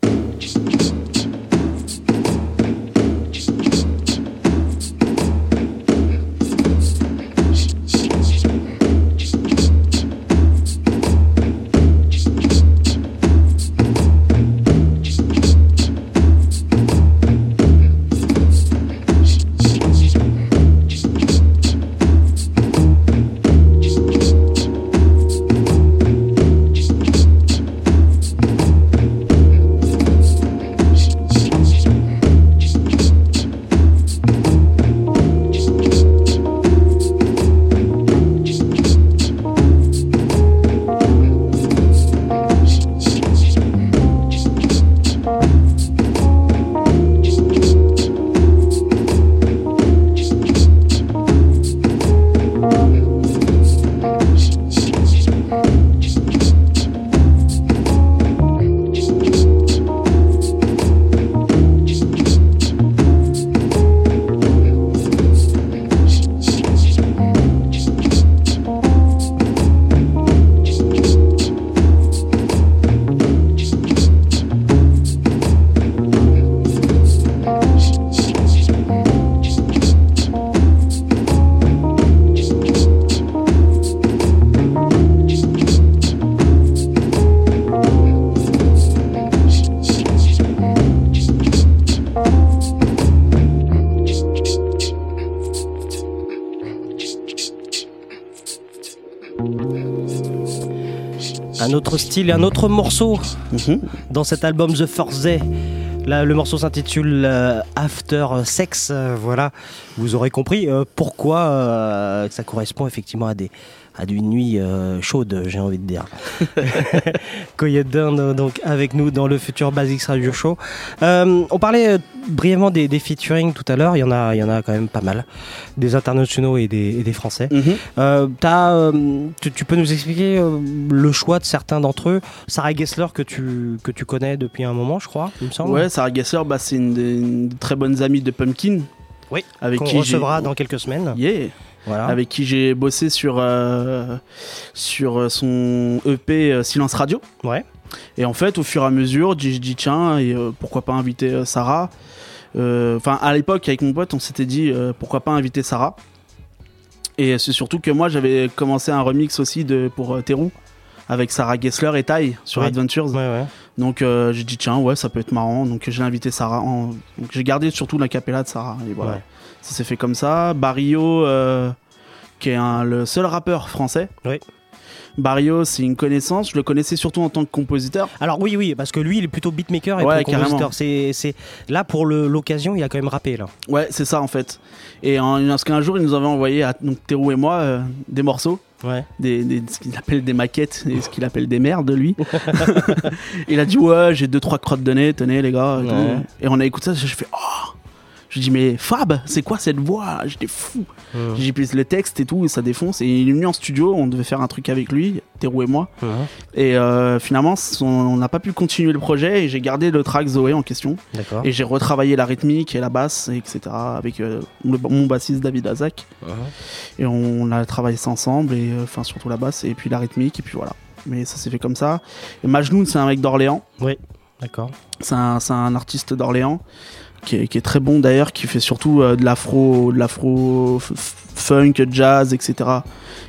Autre style et un autre morceau Mhm. dans cet album The First Day. Là, le morceau s'intitule euh, After Sex. euh, voilà, vous aurez compris euh, pourquoi ça correspond effectivement à des à une nuit euh, chaude, j'ai envie de dire. Coyote euh, donc avec nous dans le futur Basics Radio Show. Euh, on parlait euh, brièvement des, des featuring tout à l'heure. Il y en a, il y en a quand même pas mal, des internationaux et des, et des français. Mhm. Euh, tu, tu peux nous expliquer le choix de certains d'entre eux? Sarah Gessler que tu, que tu connais depuis un moment, je crois, il me semble. Ouais, Sarah Gessler, bah, c'est une, très bonne amie de Pumpkin. Oui, avec qu'on recevra dans quelques semaines. Yeah. Voilà. Avec qui j'ai bossé sur, euh, sur son EP euh, Silence Radio. Ouais. Et en fait, au fur et à mesure, j'ai dit tiens, et, euh, pourquoi pas inviter euh, Sarah Euh, Enfin, à l'époque, avec mon pote, on s'était dit euh, pourquoi pas inviter Sarah. Et c'est surtout que moi, j'avais commencé un remix aussi de, pour euh, Terrou avec Sarah Gessler et Ty sur Oui. Adventures. Ouais, ouais. Donc euh, j'ai dit tiens ouais ça peut être marrant donc j'ai invité Sarah en- donc j'ai gardé surtout la capella de Sarah et voilà Ouais. Ça s'est fait comme ça Barrio euh, qui est un- le seul rappeur français Oui. Barrio c'est une connaissance je le connaissais surtout en tant que compositeur Alors oui, oui, parce que lui, il est plutôt beatmaker et Ouais, pas compositeur. carrément. C'est, là pour l'occasion, il a quand même rappé là. ouais c'est ça en fait et en, parce qu'un jour il nous avait envoyé à donc Théo et moi euh, des morceaux Ouais. des, des- ce qu'il appelle des maquettes et ce qu'il appelle des merdes lui il a dit ouais j'ai deux trois crottes de nez tenez les gars. Ouais. Et on a écouté ça je fais oh je dis mais Fab c'est quoi cette voix? J'étais fou. Mhm. j'ai pris le texte et tout et ça défonce. Et il est venu en studio on devait faire un truc avec lui Théo et moi. Et euh, finalement on n'a pas pu continuer le projet et j'ai gardé le track Zoé en question. Et j'ai retravaillé la rythmique et la basse et etc avec euh, le- mon bassiste David Azak et on a travaillé ça ensemble et euh, surtout la basse et puis la rythmique et puis voilà. Mais ça s'est fait comme ça. Et Majnoun c'est un mec d'Orléans. Oui, d'accord. c'est un, c'est un artiste d'Orléans qui est, qui est très bon d'ailleurs qui fait surtout euh, de l'afro de l'afro funk jazz etc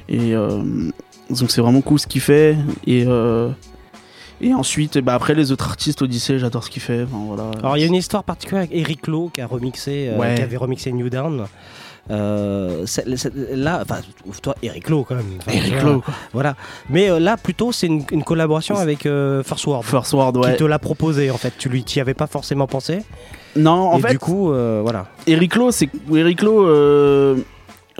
et euh, donc c'est vraiment cool ce qu'il fait et euh, et ensuite bah, après les autres artistes Odyssée j'adore ce qu'il fait enfin, voilà Alors il y a une histoire particulière avec Eric Lowe qui a remixé, euh, qui avait remixé New Down. Euh, c'est- c'est- là, enfin, toi, Eric Lowe quand même. Enfin, Eric. Lowe. Voilà. Mais euh, là, plutôt, c'est une, une collaboration avec First World. First World Qui ouais te l'a proposé en fait. Tu lui, t'y avais pas forcément pensé. Non en et fait du coup, euh, voilà. Eric Lowe, c'est Eric Lowe. euh,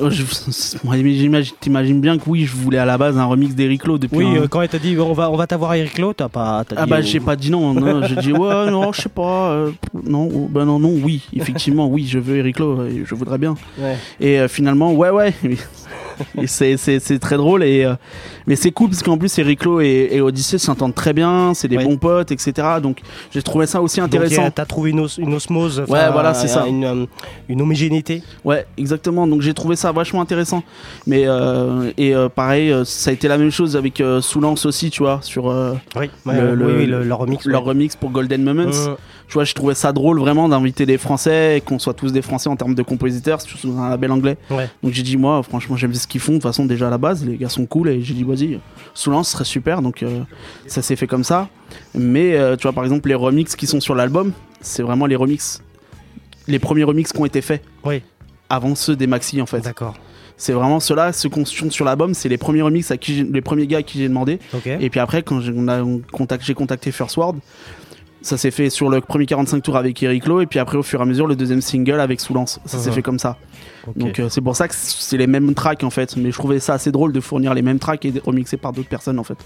euh, T'imagines bien que oui, je voulais à la base un remix d'Eric Lowe depuis. Oui, un- quand il t'a dit on va, on va t'avoir Eric Lowe, t'as pas. Ah dit, bah j'ai pas dit non, non j'ai dit ouais non je sais pas euh, non bah non non oui effectivement oui je veux Eric Lowe je voudrais bien Ouais. et euh, finalement ouais ouais c'est très drôle et euh, mais c'est cool parce qu'en plus Eric Lowe et, et Odyssey s'entendent très bien c'est des Ouais. bons potes etc donc j'ai trouvé ça aussi intéressant t'as trouvé une, os- une osmose. Ouais, voilà, c'est ça. Une, euh, une homogénéité. Ouais, exactement. Donc j'ai trouvé ça vachement intéressant. Mais euh, et euh, pareil, ça a été la même chose avec Soulance aussi, tu vois, sur Oui, le, ouais, le- oui, oui, le- leur remix. leur ouais. remix pour Golden Moments. Euh, Tu vois, je trouvais ça drôle vraiment d'inviter des Français et qu'on soit tous des Français en termes de compositeurs, surtout dans un label anglais. Donc j'ai dit moi, franchement, j'aime ce qu'ils font. De toute façon, déjà à la base, les gars sont cool et j'ai dit Soulance serait super. Donc euh, ça s'est fait comme ça. Mais euh, tu vois, par exemple, les remixes qui sont sur l'album, c'est vraiment les remixes, les premiers remixes qui ont été faits. Oui. Avant ceux des maxi en fait. D'accord. C'est vraiment ceux-là, ceux qu'on chante sur l'album, c'est les premiers remixes à qui les premiers gars à qui j'ai demandé. Et puis après, quand j'ai contacté First World, ça s'est fait sur le premier 45 tours avec Eric Lowe, et puis après, au fur et à mesure, le deuxième single avec Soulance. Ça s'est Mhm. fait comme ça. Donc euh, c'est pour ça que c'est les mêmes tracks en fait. Mais je trouvais ça assez drôle de fournir les mêmes tracks et de remixer par d'autres personnes en fait.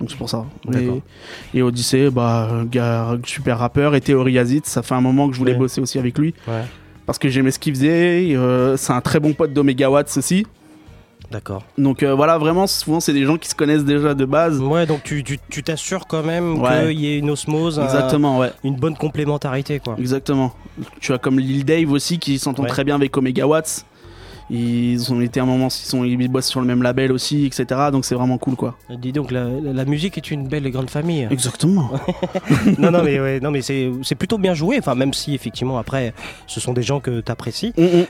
Donc c'est pour ça. Et, et Odyssey, bah, gars, super rappeur. Et Théorie ça fait un moment que je voulais Ouais. bosser aussi avec lui. Ouais. Parce que j'aimais ce qu'il faisait. euh, c'est un très bon pote d'Omega Watts aussi. D'accord. Donc euh, voilà, vraiment, souvent c'est des gens qui se connaissent déjà de base. Ouais, donc tu tu- tu t'assures quand même Ouais. qu'il y ait une osmose, un- Exactement, ouais. une bonne complémentarité, quoi. Exactement. Tu as comme Lil Dave aussi qui s'entend Ouais. très bien avec Omega Watts. Ils ont été un moment, ils, sont, ils bossent sur le même label aussi, etc. Donc c'est vraiment cool quoi. Dis donc, la, la musique est une belle et grande famille. Exactement. non, non, mais, ouais, non, mais c'est plutôt bien joué. Enfin, même si effectivement après, ce sont des gens que tu apprécies. Mm, mm.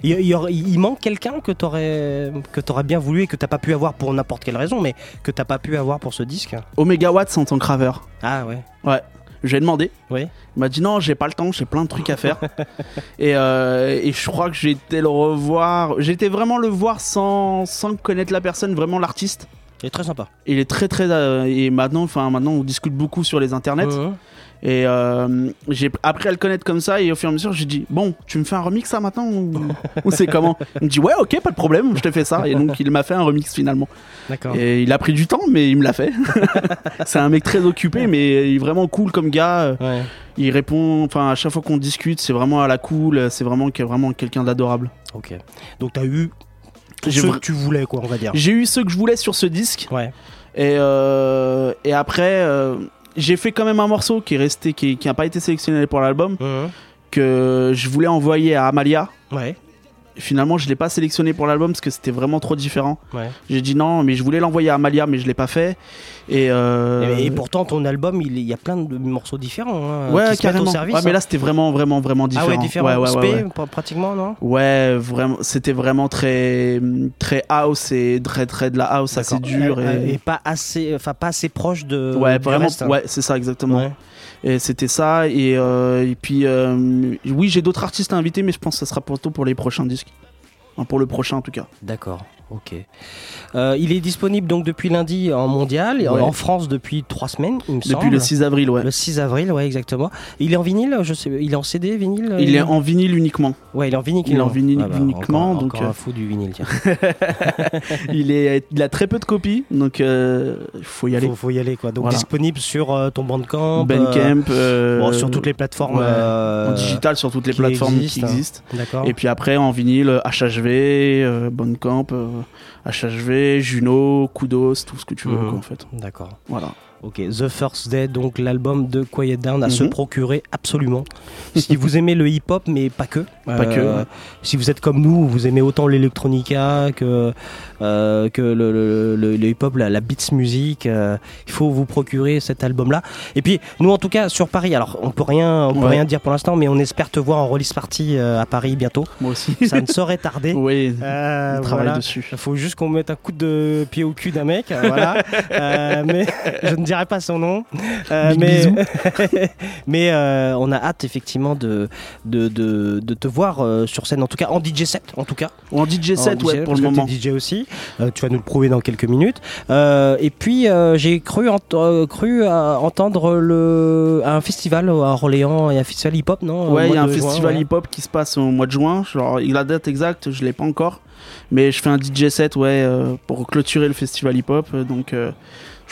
Il, manque quelqu'un que tu aurais que t'aurais bien voulu et que t'as pas pu avoir pour n'importe quelle raison, mais que t'as pas pu avoir pour ce disque. Omega Watts en tant que graveur. Ah ouais. Ouais. Je lui ai demandé. Oui. Il m'a dit non, j'ai pas le temps, j'ai plein de trucs à faire. et, euh, et je crois que j'ai été le revoir. J'ai été vraiment le voir sans, sans connaître la personne, vraiment l'artiste. Il est très sympa. Il est très très euh, et maintenant, enfin maintenant, on discute beaucoup sur les internets. Et euh, j'ai appris à le connaître comme ça et au fur et à mesure, j'ai dit bon, tu me fais un remix ça maintenant ou, ou c'est comment? Il me dit ouais, ok, pas de problème, je te fais ça. Et donc il m'a fait un remix finalement. D'accord. Et il a pris du temps, mais il me l'a fait. c'est un mec très occupé, mais il est vraiment cool comme gars. Ouais. Il répond, enfin à chaque fois qu'on discute, c'est vraiment à la cool. C'est vraiment vraiment quelqu'un d'adorable. Ok. Donc t'as eu tout J'ai ce vra- que tu voulais, quoi, on va dire. J'ai eu ce que je voulais sur ce disque. Ouais. Et, euh, et après, euh, j'ai fait quand même un morceau qui est resté, qui n'a pas été sélectionné pour l'album, que je voulais envoyer à Amalia. Ouais. Finalement, je l'ai pas sélectionné pour l'album parce que c'était vraiment trop différent. Ouais. J'ai dit non, mais je voulais l'envoyer à Amalia, mais je l'ai pas fait. Et, euh, Et, et pourtant, ton album, il, y a plein de morceaux différents. hein, ouais, qui se carrément. au service. Ouais, mais hein. là, c'était vraiment, vraiment, vraiment différent. Ah ouais, différent. Ouais, ouais, ouais, ouais. pr- pratiquement, non? Ouais, vraiment, c'était vraiment très, très house et très, très de la house, assez dur. Et, et pas assez, enfin pas assez proche de. ouais, du vraiment, reste, hein. ouais, c'est ça exactement. Et c'était ça. Et, euh, et puis, euh, oui, j'ai d'autres artistes à inviter, mais je pense que ça sera plutôt pour les prochains disques. Pour le prochain en tout cas. D'accord, ok. Euh, il est disponible donc depuis lundi en mondial et en- Ouais. en France depuis trois semaines, il me Depuis semble. le 6 avril, ouais. Le 6 avril, ouais, exactement. Il est en vinyle, je sais, il est en CD, vinyle. Il est en vinyle uniquement. Ouais, il est en vinyle. il est en vinyle Ah bah, uniquement, encore- donc, encore euh, un fou du vinyle, tiens. il, est, il a très peu de copies, donc euh, il faut y aller. Faut, faut y aller quoi. Donc Voilà. disponible sur euh, ton Bandcamp. euh, Bandcamp, euh, bon, sur toutes les plateformes. ouais, euh, en digital sur toutes les plateformes qui hein. existent. D'accord. Et puis après en vinyle, euh, HHV, euh, Bandcamp, euh, HHV, Juno, Kudos, tout ce que tu veux Mhm. quoi, en fait. D'accord. Voilà. Ok, The First Day, donc l'album de Quiet Down à se Mhm. procurer absolument. si vous aimez le hip-hop, mais pas que. Euh, Pas que, ouais. Si vous êtes comme nous, vous aimez autant l'électronica que, euh, que le, le- le- le hip-hop, la, la beats music, euh, il faut vous procurer cet album-là. Et puis, nous en tout cas, sur Paris, alors on peut rien, on peut Ouais. rien dire pour l'instant, mais on espère te voir en release party euh, à Paris bientôt. Moi aussi. Ça ne saurait tarder. oui, Euh, on travaille voilà. dessus. Il faut juste qu'on mette un coup de pied au cul d'un mec, euh, voilà. Euh, mais je ne dirai pas son nom. Euh, mais mais euh, on a hâte effectivement de, de, de, de te voir euh, sur scène, en tout cas en DJ set, en tout cas. Ou en DJ set, En ouais, DJ, pour le moment. DJ aussi. Euh, tu vas nous le prouver dans quelques minutes. Et puis j'ai cru, ent- cru à entendre le, à un festival à Orléans et un festival hip-hop, non au Ouais, il y a un festival ouais. hip-hop qui se passe au mois de juin. Genre, la date exacte, je l'ai pas encore. Mais je fais un DJ set, ouais, euh, pour clôturer le festival hip-hop. euh, Donc, euh,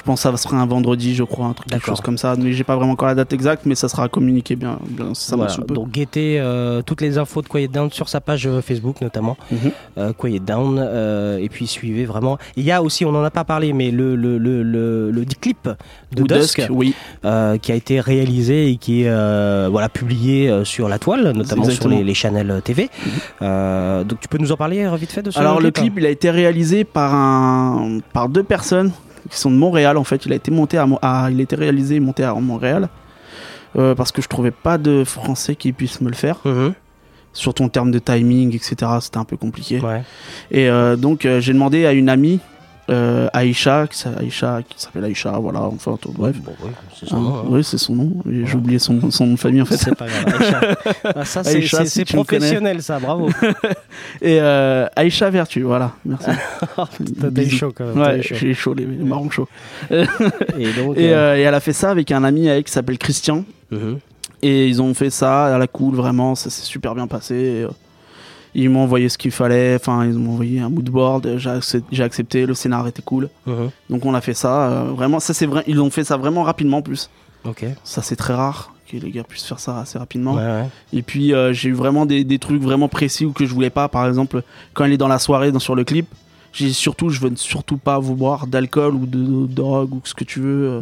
je pense que ça sera un vendredi, je crois, un truc, quelque chose comme ça. Mais j'ai pas vraiment encore la date exacte, mais ça sera communiqué bien, bien ça Voilà, sous peu. donc guettez euh, toutes les infos de Quiet Down sur sa page euh, Facebook notamment, Mhm. euh, Quiet Down, euh, et puis suivez vraiment. Il y a aussi, on n'en a pas parlé, mais le, le, le, le, le clip de Dusk, oui. qui a été réalisé et qui est voilà, publié sur la toile, notamment sur les, les channels TV. Euh, donc tu peux nous en parler vite fait de ce Alors, le clip clip, il a été réalisé par, un, par deux personnes qui sont de Montréal, en fait. Il a été, monté à, Mo- à- il a été réalisé et monté à Montréal. euh, parce que je trouvais pas de français qui puisse me le faire. Mhm. Surtout en termes de timing, etc. C'était un peu compliqué. Ouais. Et euh, donc euh, j'ai demandé à une amie, euh, Aïcha, qui s'a- Aïcha, qui s'appelle Aïcha, voilà, enfin tout- bref. Bon, oui, c'est son Hein, nom, hein. Oui, c'est son nom. J'ai oublié son, son nom de famille en fait. C'est pas grave. Aïcha. Ah, ça, c'est si professionnel, ça, bravo. Et euh, Aïcha Vertu, voilà. Merci. T'as t'as eu Bisous. chaud quand même. Ouais, j'ai chaud, les, les marrons chauds. Et donc, Et, euh, euh, et elle a fait ça avec un ami avec qui s'appelle Christian. mhm. Et ils ont fait ça à la cool, vraiment, ça s'est super bien passé. Et, euh, ils m'ont envoyé ce qu'il fallait, enfin, ils m'ont envoyé un mood board, j'ai accep- j'ai accepté, le scénar était cool. Mhm. Donc on a fait ça, euh, vraiment, ça c'est vrai, ils ont fait ça vraiment rapidement en plus. Ok. Ça c'est très rare que les gars puissent faire ça assez rapidement. Ouais, ouais. Et puis euh, j'ai eu vraiment des, des trucs vraiment précis ou que je voulais pas. Par exemple, quand elle est dans la soirée, dans, sur le clip, j'ai surtout, je veux surtout pas vous boire d'alcool ou de, de drogue ou ce que tu veux euh,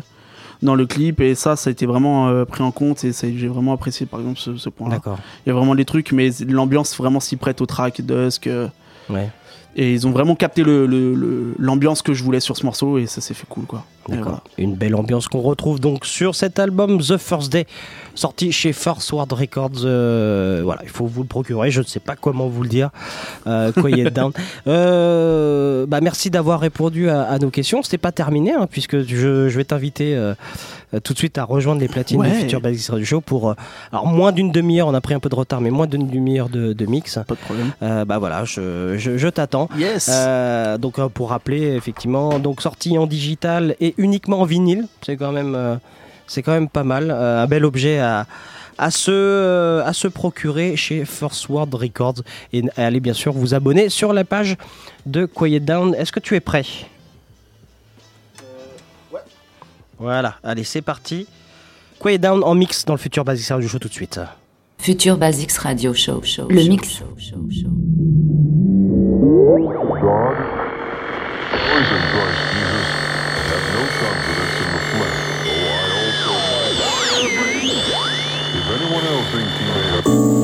dans le clip. Et ça, ça a été vraiment euh, pris en compte et ça- j'ai vraiment apprécié par exemple ce, ce point-là. D'accord. Il y a vraiment des trucs, mais l'ambiance vraiment s'y prête au track Dusk. euh, Ouais. et ils ont vraiment capté le- le- le- l'ambiance que je voulais sur ce morceau et ça s'est fait cool quoi. Voilà. Une belle ambiance qu'on retrouve donc sur cet album The First Day, sorti chez First World Records. Euh, voilà, il faut vous le procurer. Je ne sais pas comment vous le dire. Euh, Quiet Down. Euh, bah merci d'avoir répondu à, à nos questions. C'était pas terminé hein, puisque je, je vais t'inviter euh, tout de suite à rejoindre les platines Ouais. du Future Basics Radio Show pour euh, alors moins d'une demi-heure. On a pris un peu de retard, mais moins d'une demi-heure de, de mix. Pas de problème. Bah voilà, je, je, je t'attends. Yes. Donc pour rappeler, effectivement, donc sorti en digital et uniquement en vinyle, c'est quand même, euh, c'est quand même pas mal, Euh, un bel objet à à se, euh, à se procurer chez First World Records et allez bien sûr vous abonner sur la page de Quiet Down. Est-ce que tu es prêt? Voilà, allez c'est parti. Quiet Down en mix dans le futur Basic Radio Show tout de suite. Future Basics Radio Show. Le mix. no confidence in the flesh. Oh, I also. If anyone else thinks he may have.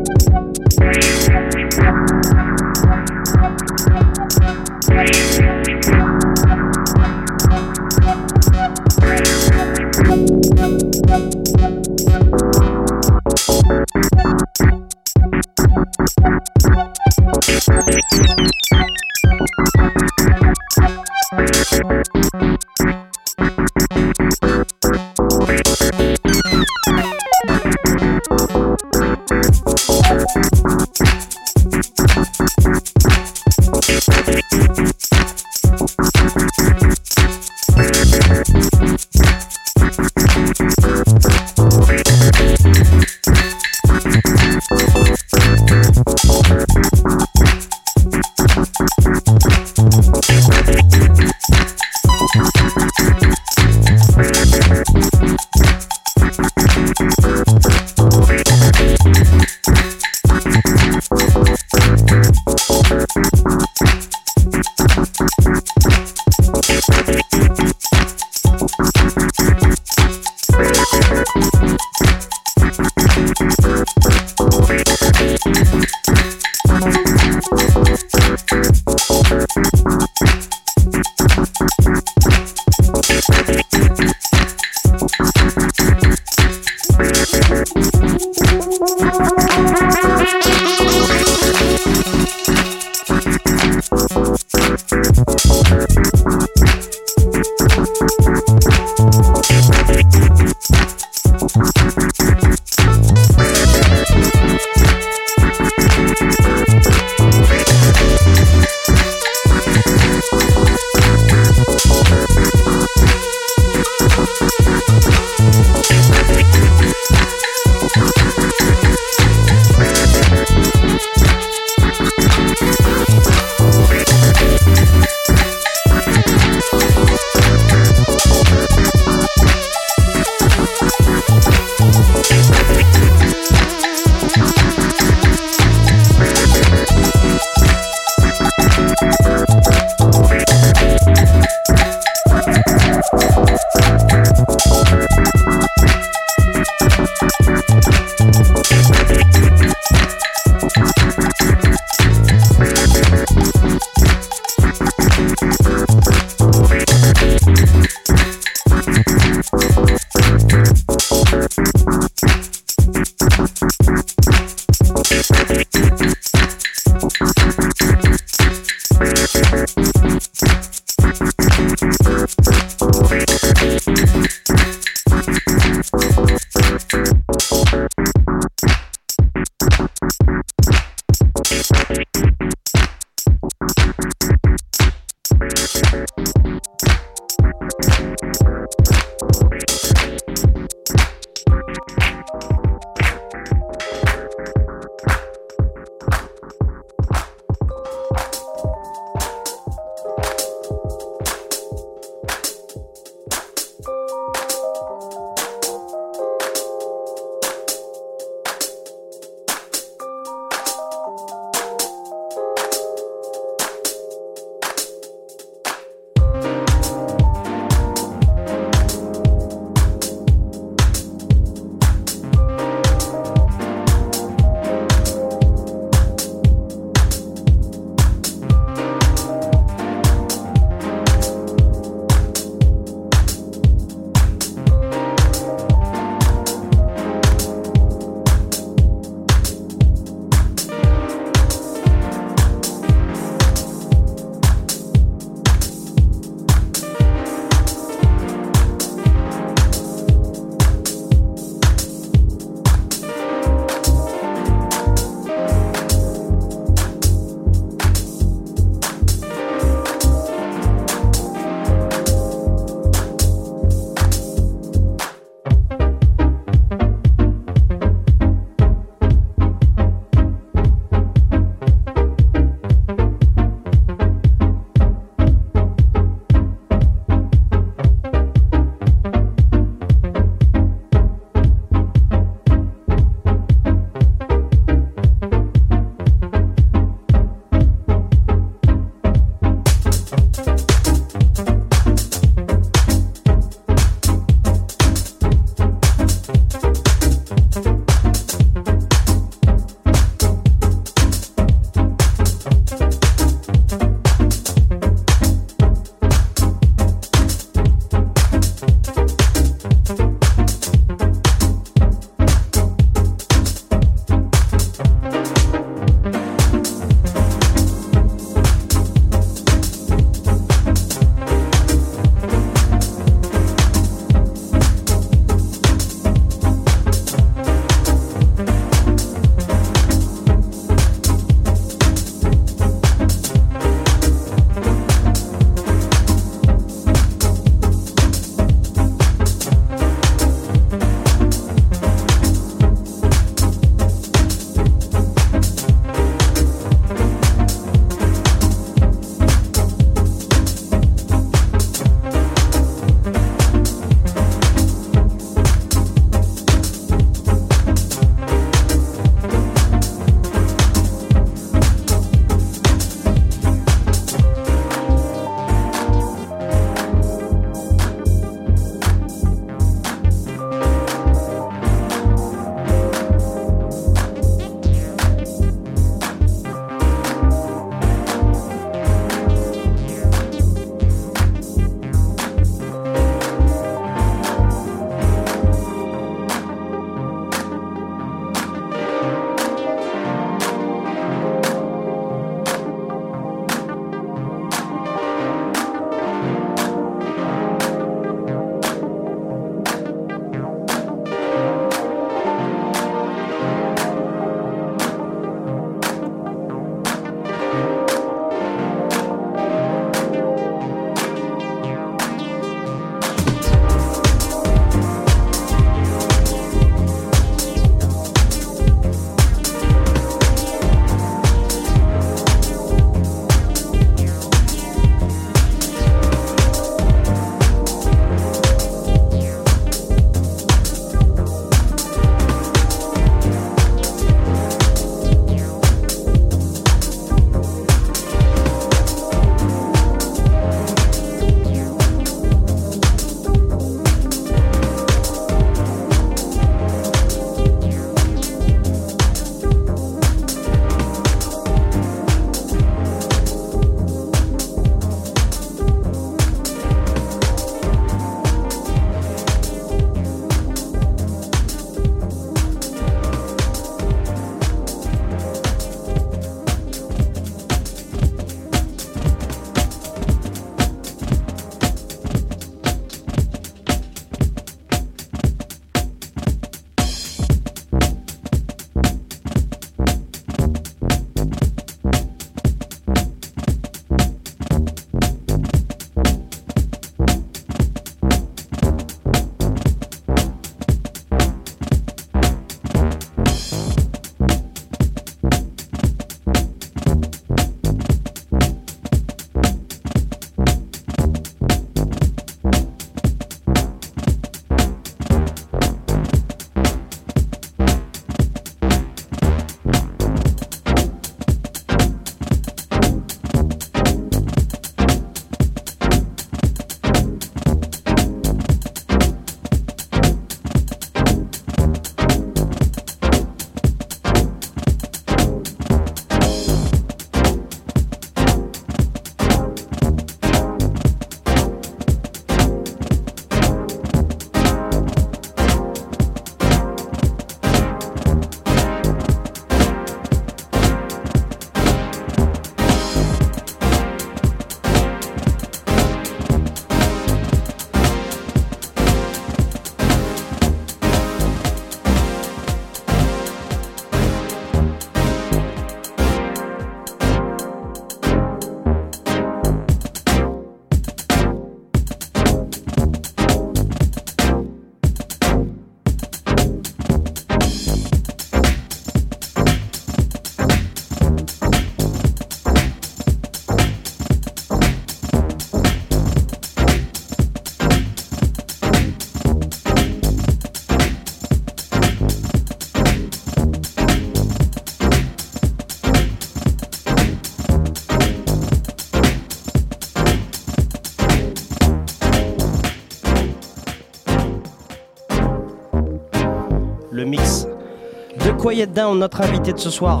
Quiet Down, notre invité de ce soir.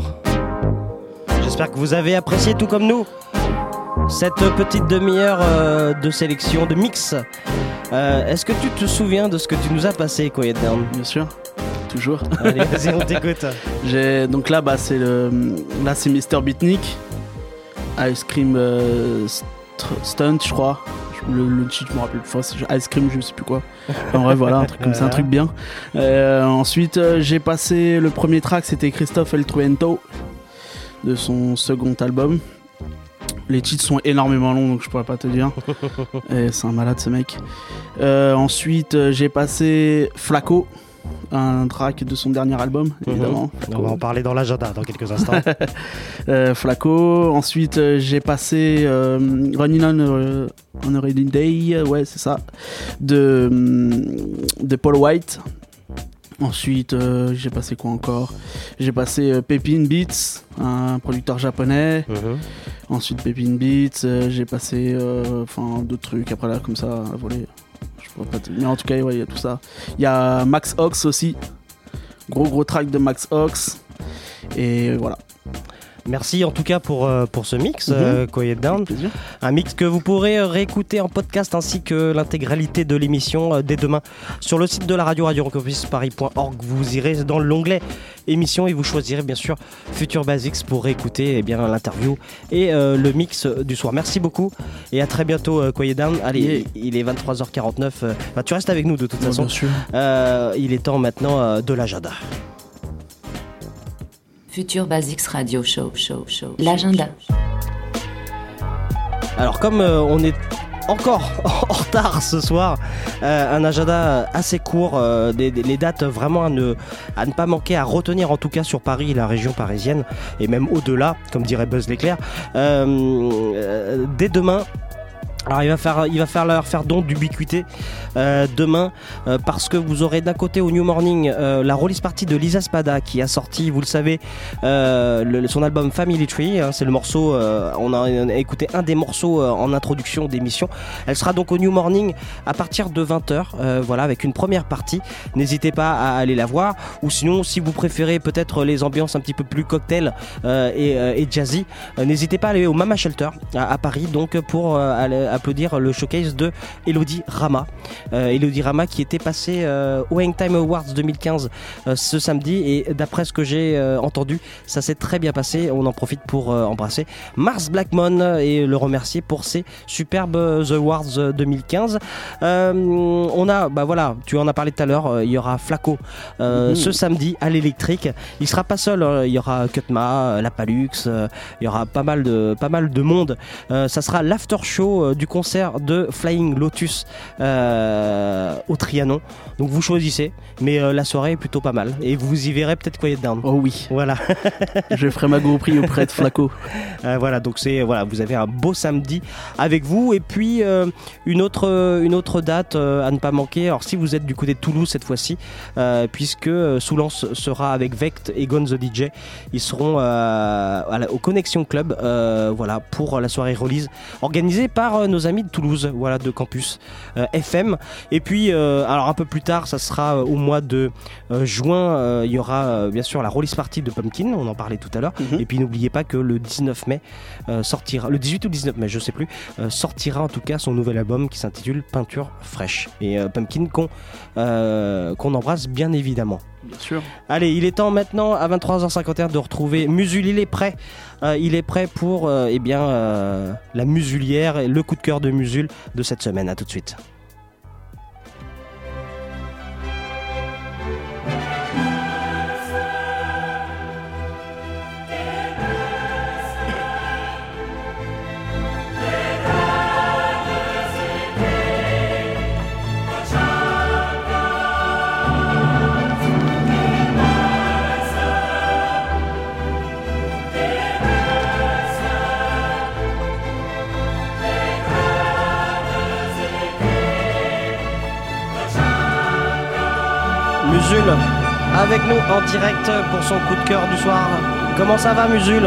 J'espère que vous avez apprécié tout comme nous cette petite demi-heure euh, de sélection, de mix. Euh, Est-ce que tu te souviens de ce que tu nous as passé, Quiet Down Bien sûr, toujours. Allez, vas-y, on t'écoute. Donc là bah c'est le là c'est Mr Beatnik Ice Cream euh, St- Stunt je crois. Le, le titre je me rappelle plus. C'est Ice Cream je sais plus quoi. En vrai voilà un truc comme ça un truc bien. Euh, ensuite euh, j'ai passé le premier track c'était Christophe El Truento de son second album. Les titres sont énormément longs donc je pourrais pas te dire. C'est un malade ce mec. Euh, ensuite j'ai passé Flaco un track de son dernier album, évidemment. On va en parler dans l'agenda dans quelques instants. Euh, Flaco. Ensuite, j'ai passé euh, Running on, on a Rainy Day, ouais, c'est ça, de, hum, de Paul White. Ensuite, euh, j'ai passé quoi encore? J'ai passé euh, Pepin Beats, un producteur japonais. Ensuite, Pepin Beats, euh, j'ai passé euh, enfin d'autres trucs après là, comme ça, à voler. Je pourrais pas Mais en tout cas, ouais, il y a tout ça. Il y a Max Ox aussi. Gros gros track de Max Ox. Et voilà. Merci en tout cas pour, euh, pour ce mix, Quiet Down. Un mix que vous pourrez euh, réécouter en podcast ainsi que l'intégralité de l'émission dès demain sur le site de la radio, radiocampusparis.org. Vous irez dans l'onglet émission et vous choisirez bien sûr Future Basics pour réécouter eh bien, l'interview et euh, le mix du soir. Merci beaucoup et à très bientôt, euh, Quiet Down. Allez, il est 23h49. euh, bah, tu restes avec nous de toute façon. bien sûr. Euh, il est temps maintenant de l'agenda. Future Basics Radio Show, show, show. L'agenda. Alors comme euh, on est encore en retard ce soir, euh, un agenda assez court, euh, des- des- les dates vraiment à ne, à ne pas manquer, à retenir en tout cas sur Paris et la région parisienne, et même au-delà, comme dirait Buzz l'éclair. Euh, euh, dès demain, alors il va faire, il va faire leur faire don d'ubiquité euh, demain euh, parce que vous aurez d'un côté au New Morning euh, la release party de Lisa Spada qui a sorti, vous le savez, euh, son album Family Tree. hein, c'est le morceau, on, a, écouté un des morceaux en introduction d'émission. Elle sera donc au New Morning à partir de 20h, euh, voilà, avec une première partie. N'hésitez pas à aller la voir. Ou sinon, si vous préférez peut-être les ambiances un petit peu plus cocktail et, et jazzy, n'hésitez pas à aller au Mama Shelter à, Paris, donc pour aller applaudir le showcase de Elodie Rama. Euh, Elodie Rama qui était passée euh, au Hangtime Awards 2015 euh, ce samedi et d'après ce que j'ai entendu, ça s'est très bien passé. On en profite pour embrasser Mars Blackmon et le remercier pour ses superbes Awards euh, 2015. Euh, on a, bah voilà, tu en as parlé tout à l'heure, il y aura Flaco euh, Mhm. ce samedi à l'électrique. Il sera pas seul, hein, il y aura Cutma, La Palux, il y aura pas mal de, pas mal de monde. Euh, ça sera l'after show euh, du concert de Flying Lotus euh, au Trianon. Donc vous choisissez, mais euh, la soirée est plutôt pas mal. Et vous y verrez peut-être Quiet Down. Oh oui. Voilà. Je ferai ma GoPro auprès de Flaco. Euh, voilà, donc c'est voilà, vous avez un beau samedi avec vous et puis une autre une autre date à ne pas manquer. Alors si vous êtes du côté de Toulouse cette fois-ci, puisque Soulance sera avec Vect et Gon the DJ, ils seront à la- au Connexion Club, voilà pour la soirée release organisée par nos amis de Toulouse, voilà de campus euh, FM. Et puis euh, alors un peu plus tard, ça sera euh, au mois de juin, il y aura bien sûr la release party de Pumpkin, on en parlait tout à l'heure. Mhm. Et puis n'oubliez pas que le 19 mai sortira, le 18 ou 19 mai, je sais plus, sortira en tout cas son nouvel album qui s'intitule Peinture fraîche. Et Pumpkin qu'on qu'on embrasse bien évidemment. Bien sûr. Allez, il est temps maintenant à 23h51 de retrouver Musul. Il est prêt. Euh, il est prêt pour euh, eh bien, euh, la musulière le coup de cœur de Musul de cette semaine. À tout de suite. Musul, avec nous en direct pour son coup de cœur du soir. Comment ça va, Musul?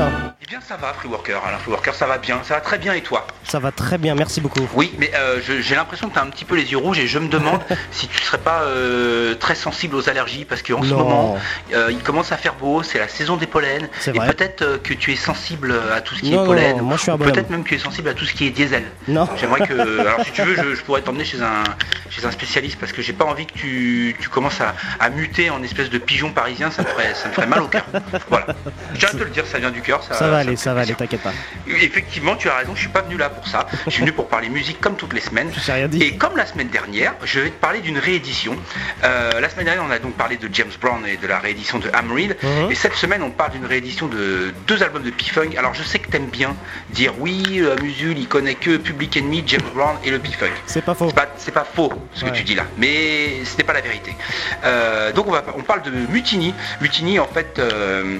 Eh bien, ça va, Free Worker. Alors, Free Worker, ça va bien. Ça va très bien, et toi? Ça va très bien, merci beaucoup. Oui, mais euh, j'ai l'impression que tu as un petit peu les yeux rouges et je me demande si tu ne serais pas euh, très sensible aux allergies parce qu'en ce moment, euh, il commence à faire beau, c'est la saison des pollens. Et peut-être que tu es sensible à tout ce qui Non, est pollen. non, moi, je suis. Peut-être même que tu es sensible à tout ce qui est diesel. Non. J'aimerais que. Alors, si tu veux, je, je pourrais t'emmener chez un, chez un spécialiste parce que j'ai pas envie que tu, tu commences à, à muter en espèce de pigeon parisien. Ça me ferait, ça me ferait mal au cœur. Voilà. Je tiens à te le dire, ça vient du cœur. Ça, Ça va ça aller, me ça va aller, t'inquiète pas. Effectivement, tu as raison, je suis pas venu là pour ça. Je suis venu pour parler musique comme toutes les semaines. rien dit. Et comme la semaine dernière, je vais te parler d'une réédition. Euh, la semaine dernière, on a donc parlé de James Brown et de la réédition de Amarillo. Mhm. Et cette semaine, on parle d'une réédition de deux albums de P-Funk. Alors, je sais que t'aimes bien dire oui, euh, Musul, il connaît que Public Enemy, James Brown et le P-Funk. C'est pas faux. C'est pas, faux ce que tu dis là, mais ce n'est pas la vérité. Euh, donc on, va, on parle de Mutiny. Mutiny en fait. euh,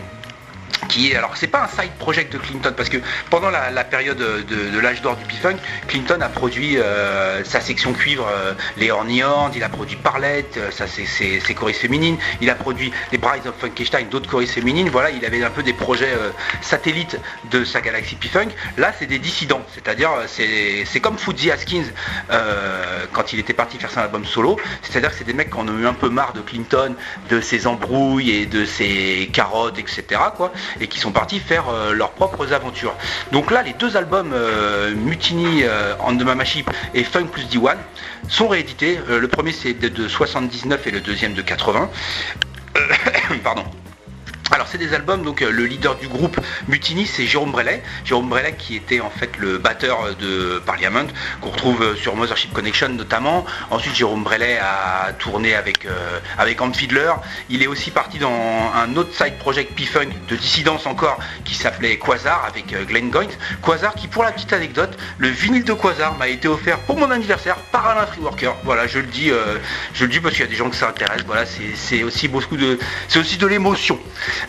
qui est alors c'est pas un side project de Clinton parce que pendant la, période de, l'âge d'or du P-Funk, Clinton a produit euh, sa section cuivre euh, les Horny Horns, il a produit Parlette, euh, ça c'est ses, choristes féminines, il a produit les Brides of Funkenstein, d'autres choristes féminines, voilà, il avait un peu des projets satellites de sa galaxie P-Funk. Là c'est des dissidents, c'est-à-dire c'est comme Fuzzy Haskins quand il était parti faire son album solo, c'est-à-dire que c'est des mecs qui en ont eu un peu marre de Clinton, de ses embrouilles et de ses carottes, etc. quoi, et qui sont partis faire euh, leurs propres aventures. Donc là, les deux albums euh, Mutiny on the Mama Ship et Funk plus D1 sont réédités. Euh, le premier c'est de, de 79 et le deuxième de 80. Euh, pardon. Alors c'est des albums, donc euh, le leader du groupe Mutiny c'est Jérôme Brelet. Jérôme Brelet qui était en fait le batteur euh, de Parliament, qu'on retrouve euh, sur Mothership Connection notamment. Ensuite Jérôme Brelet a tourné avec, euh, avec. Il est aussi parti dans un autre side project P-Funk de dissidence encore qui s'appelait Quasar avec Glenn Goins. Quasar qui pour la petite anecdote, le vinyle de Quasar m'a été offert pour mon anniversaire par Alain Freeworker. Voilà, je le dis, je le dis parce qu'il y a des gens que ça intéresse. Voilà, c'est aussi beaucoup de, c'est aussi de l'émotion.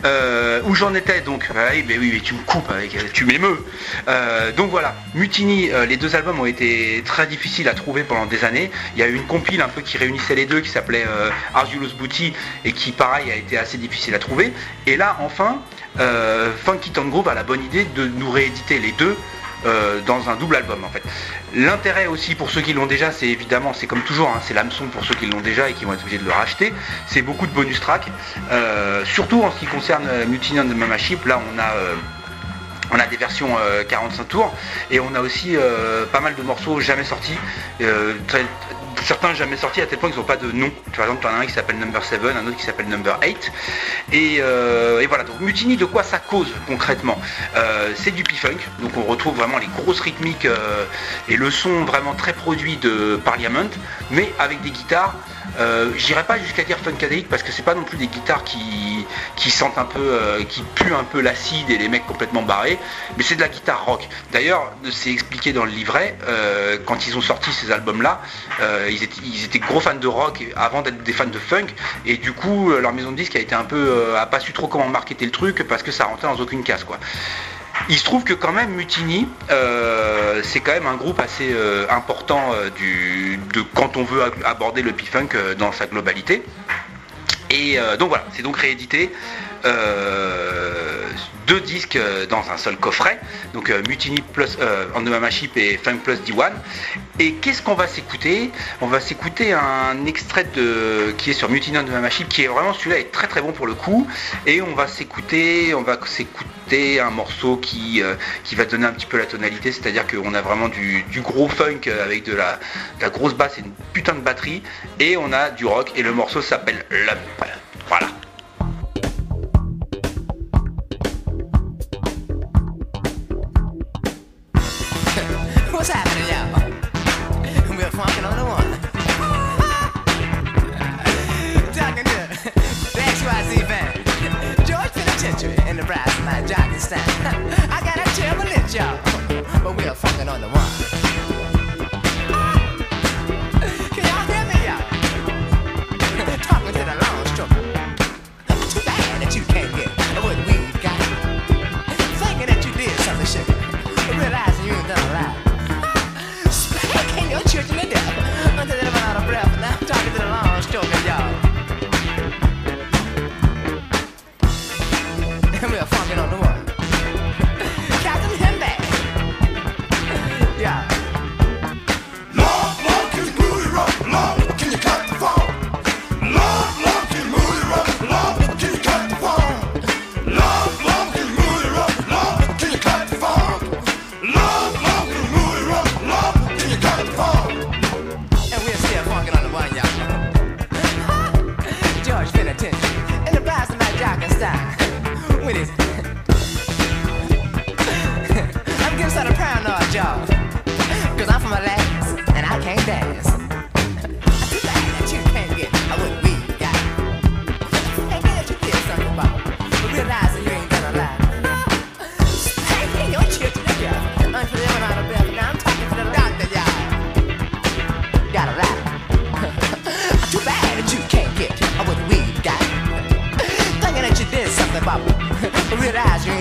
Euh, où j'en étais donc oui, mais oui, mais tu me coupes tu m'émeus. Euh, donc voilà, Mutiny, euh, les deux albums ont été très difficiles à trouver pendant des années. Il y a eu une compile un peu qui réunissait les deux qui s'appelait Arduous Booty et qui pareil a été assez difficile à trouver. Et là enfin, Funky Town Groove a la bonne idée de nous rééditer les deux euh, dans un double album en fait. L'intérêt aussi pour ceux qui l'ont déjà, c'est évidemment, c'est comme toujours, hein, c'est l'hameçon pour ceux qui l'ont déjà et qui vont être obligés de le racheter. C'est beaucoup de bonus tracks, euh, surtout en ce qui concerne euh, Mutiny on the Mama Ship. Là, on a on a des versions euh, 45 tours et on a aussi pas mal de morceaux jamais sortis. Certains jamais sortis à tel point qu'ils n'ont pas de nom. Par exemple, tu en as un qui s'appelle Number 7, un autre qui s'appelle Number 8. Et, euh, et voilà, donc Mutiny, de quoi ça cause concrètement Euh, C'est du P-Funk, donc on retrouve vraiment les grosses rythmiques euh, et le son vraiment très produit de Parliament, mais avec des guitares. Euh, J'irai pas jusqu'à dire funkadélique parce que c'est pas non plus des guitares qui, qui sentent un peu, euh, qui puent un peu l'acide et les mecs complètement barrés, mais c'est de la guitare rock. D'ailleurs, c'est expliqué dans le livret, euh, quand ils ont sorti ces albums-là, ils, étaient, ils étaient gros fans de rock avant d'être des fans de funk, et du coup, leur maison de disque a été un peu, a pas su trop comment marketer le truc parce que ça rentrait dans aucune case, quoi. Il se trouve que quand même Mutiny, euh, c'est quand même un groupe assez euh, important euh, quand on veut ab- aborder le P-Funk dans sa globalité. Et donc voilà, c'est donc réédité. Euh, deux disques euh, dans un seul coffret, donc euh, Mutiny plus Mama Ship et Funk plus D1. Et qu'est-ce qu'on va s'écouter? On va s'écouter un extrait de qui est sur Mutiny Mama Ship, qui est vraiment celui-là est très très bon pour le coup. Et on va s'écouter, on va s'écouter un morceau qui qui va donner un petit peu la tonalité, c'est-à-dire qu'on a vraiment du, gros funk avec de la, de la grosse basse et une putain de batterie, et on a du rock et le morceau s'appelle Lump. Voilà.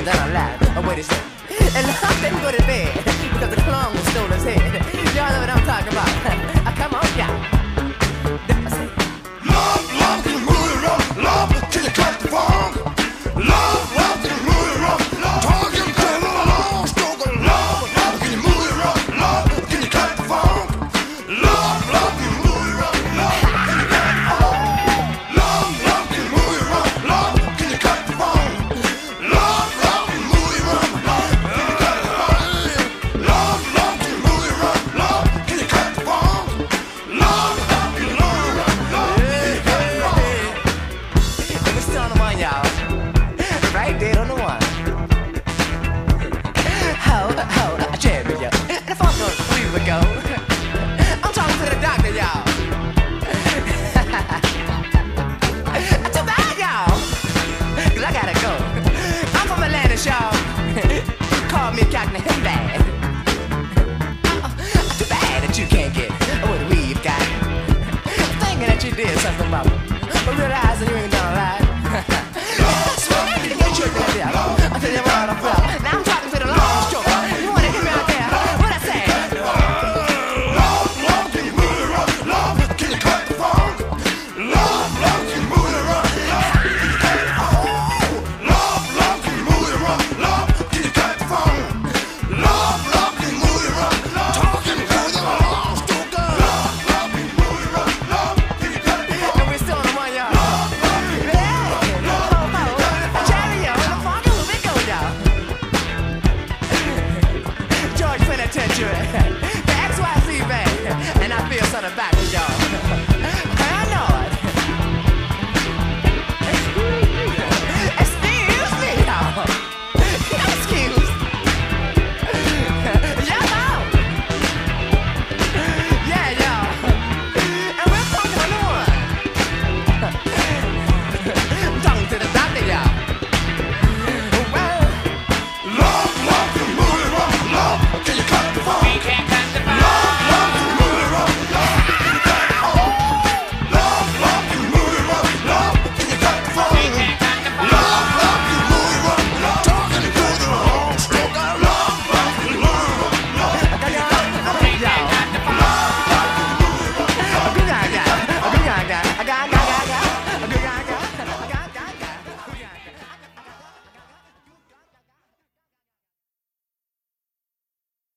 that I lied. I waited a second. And I've been good at bed because the clown was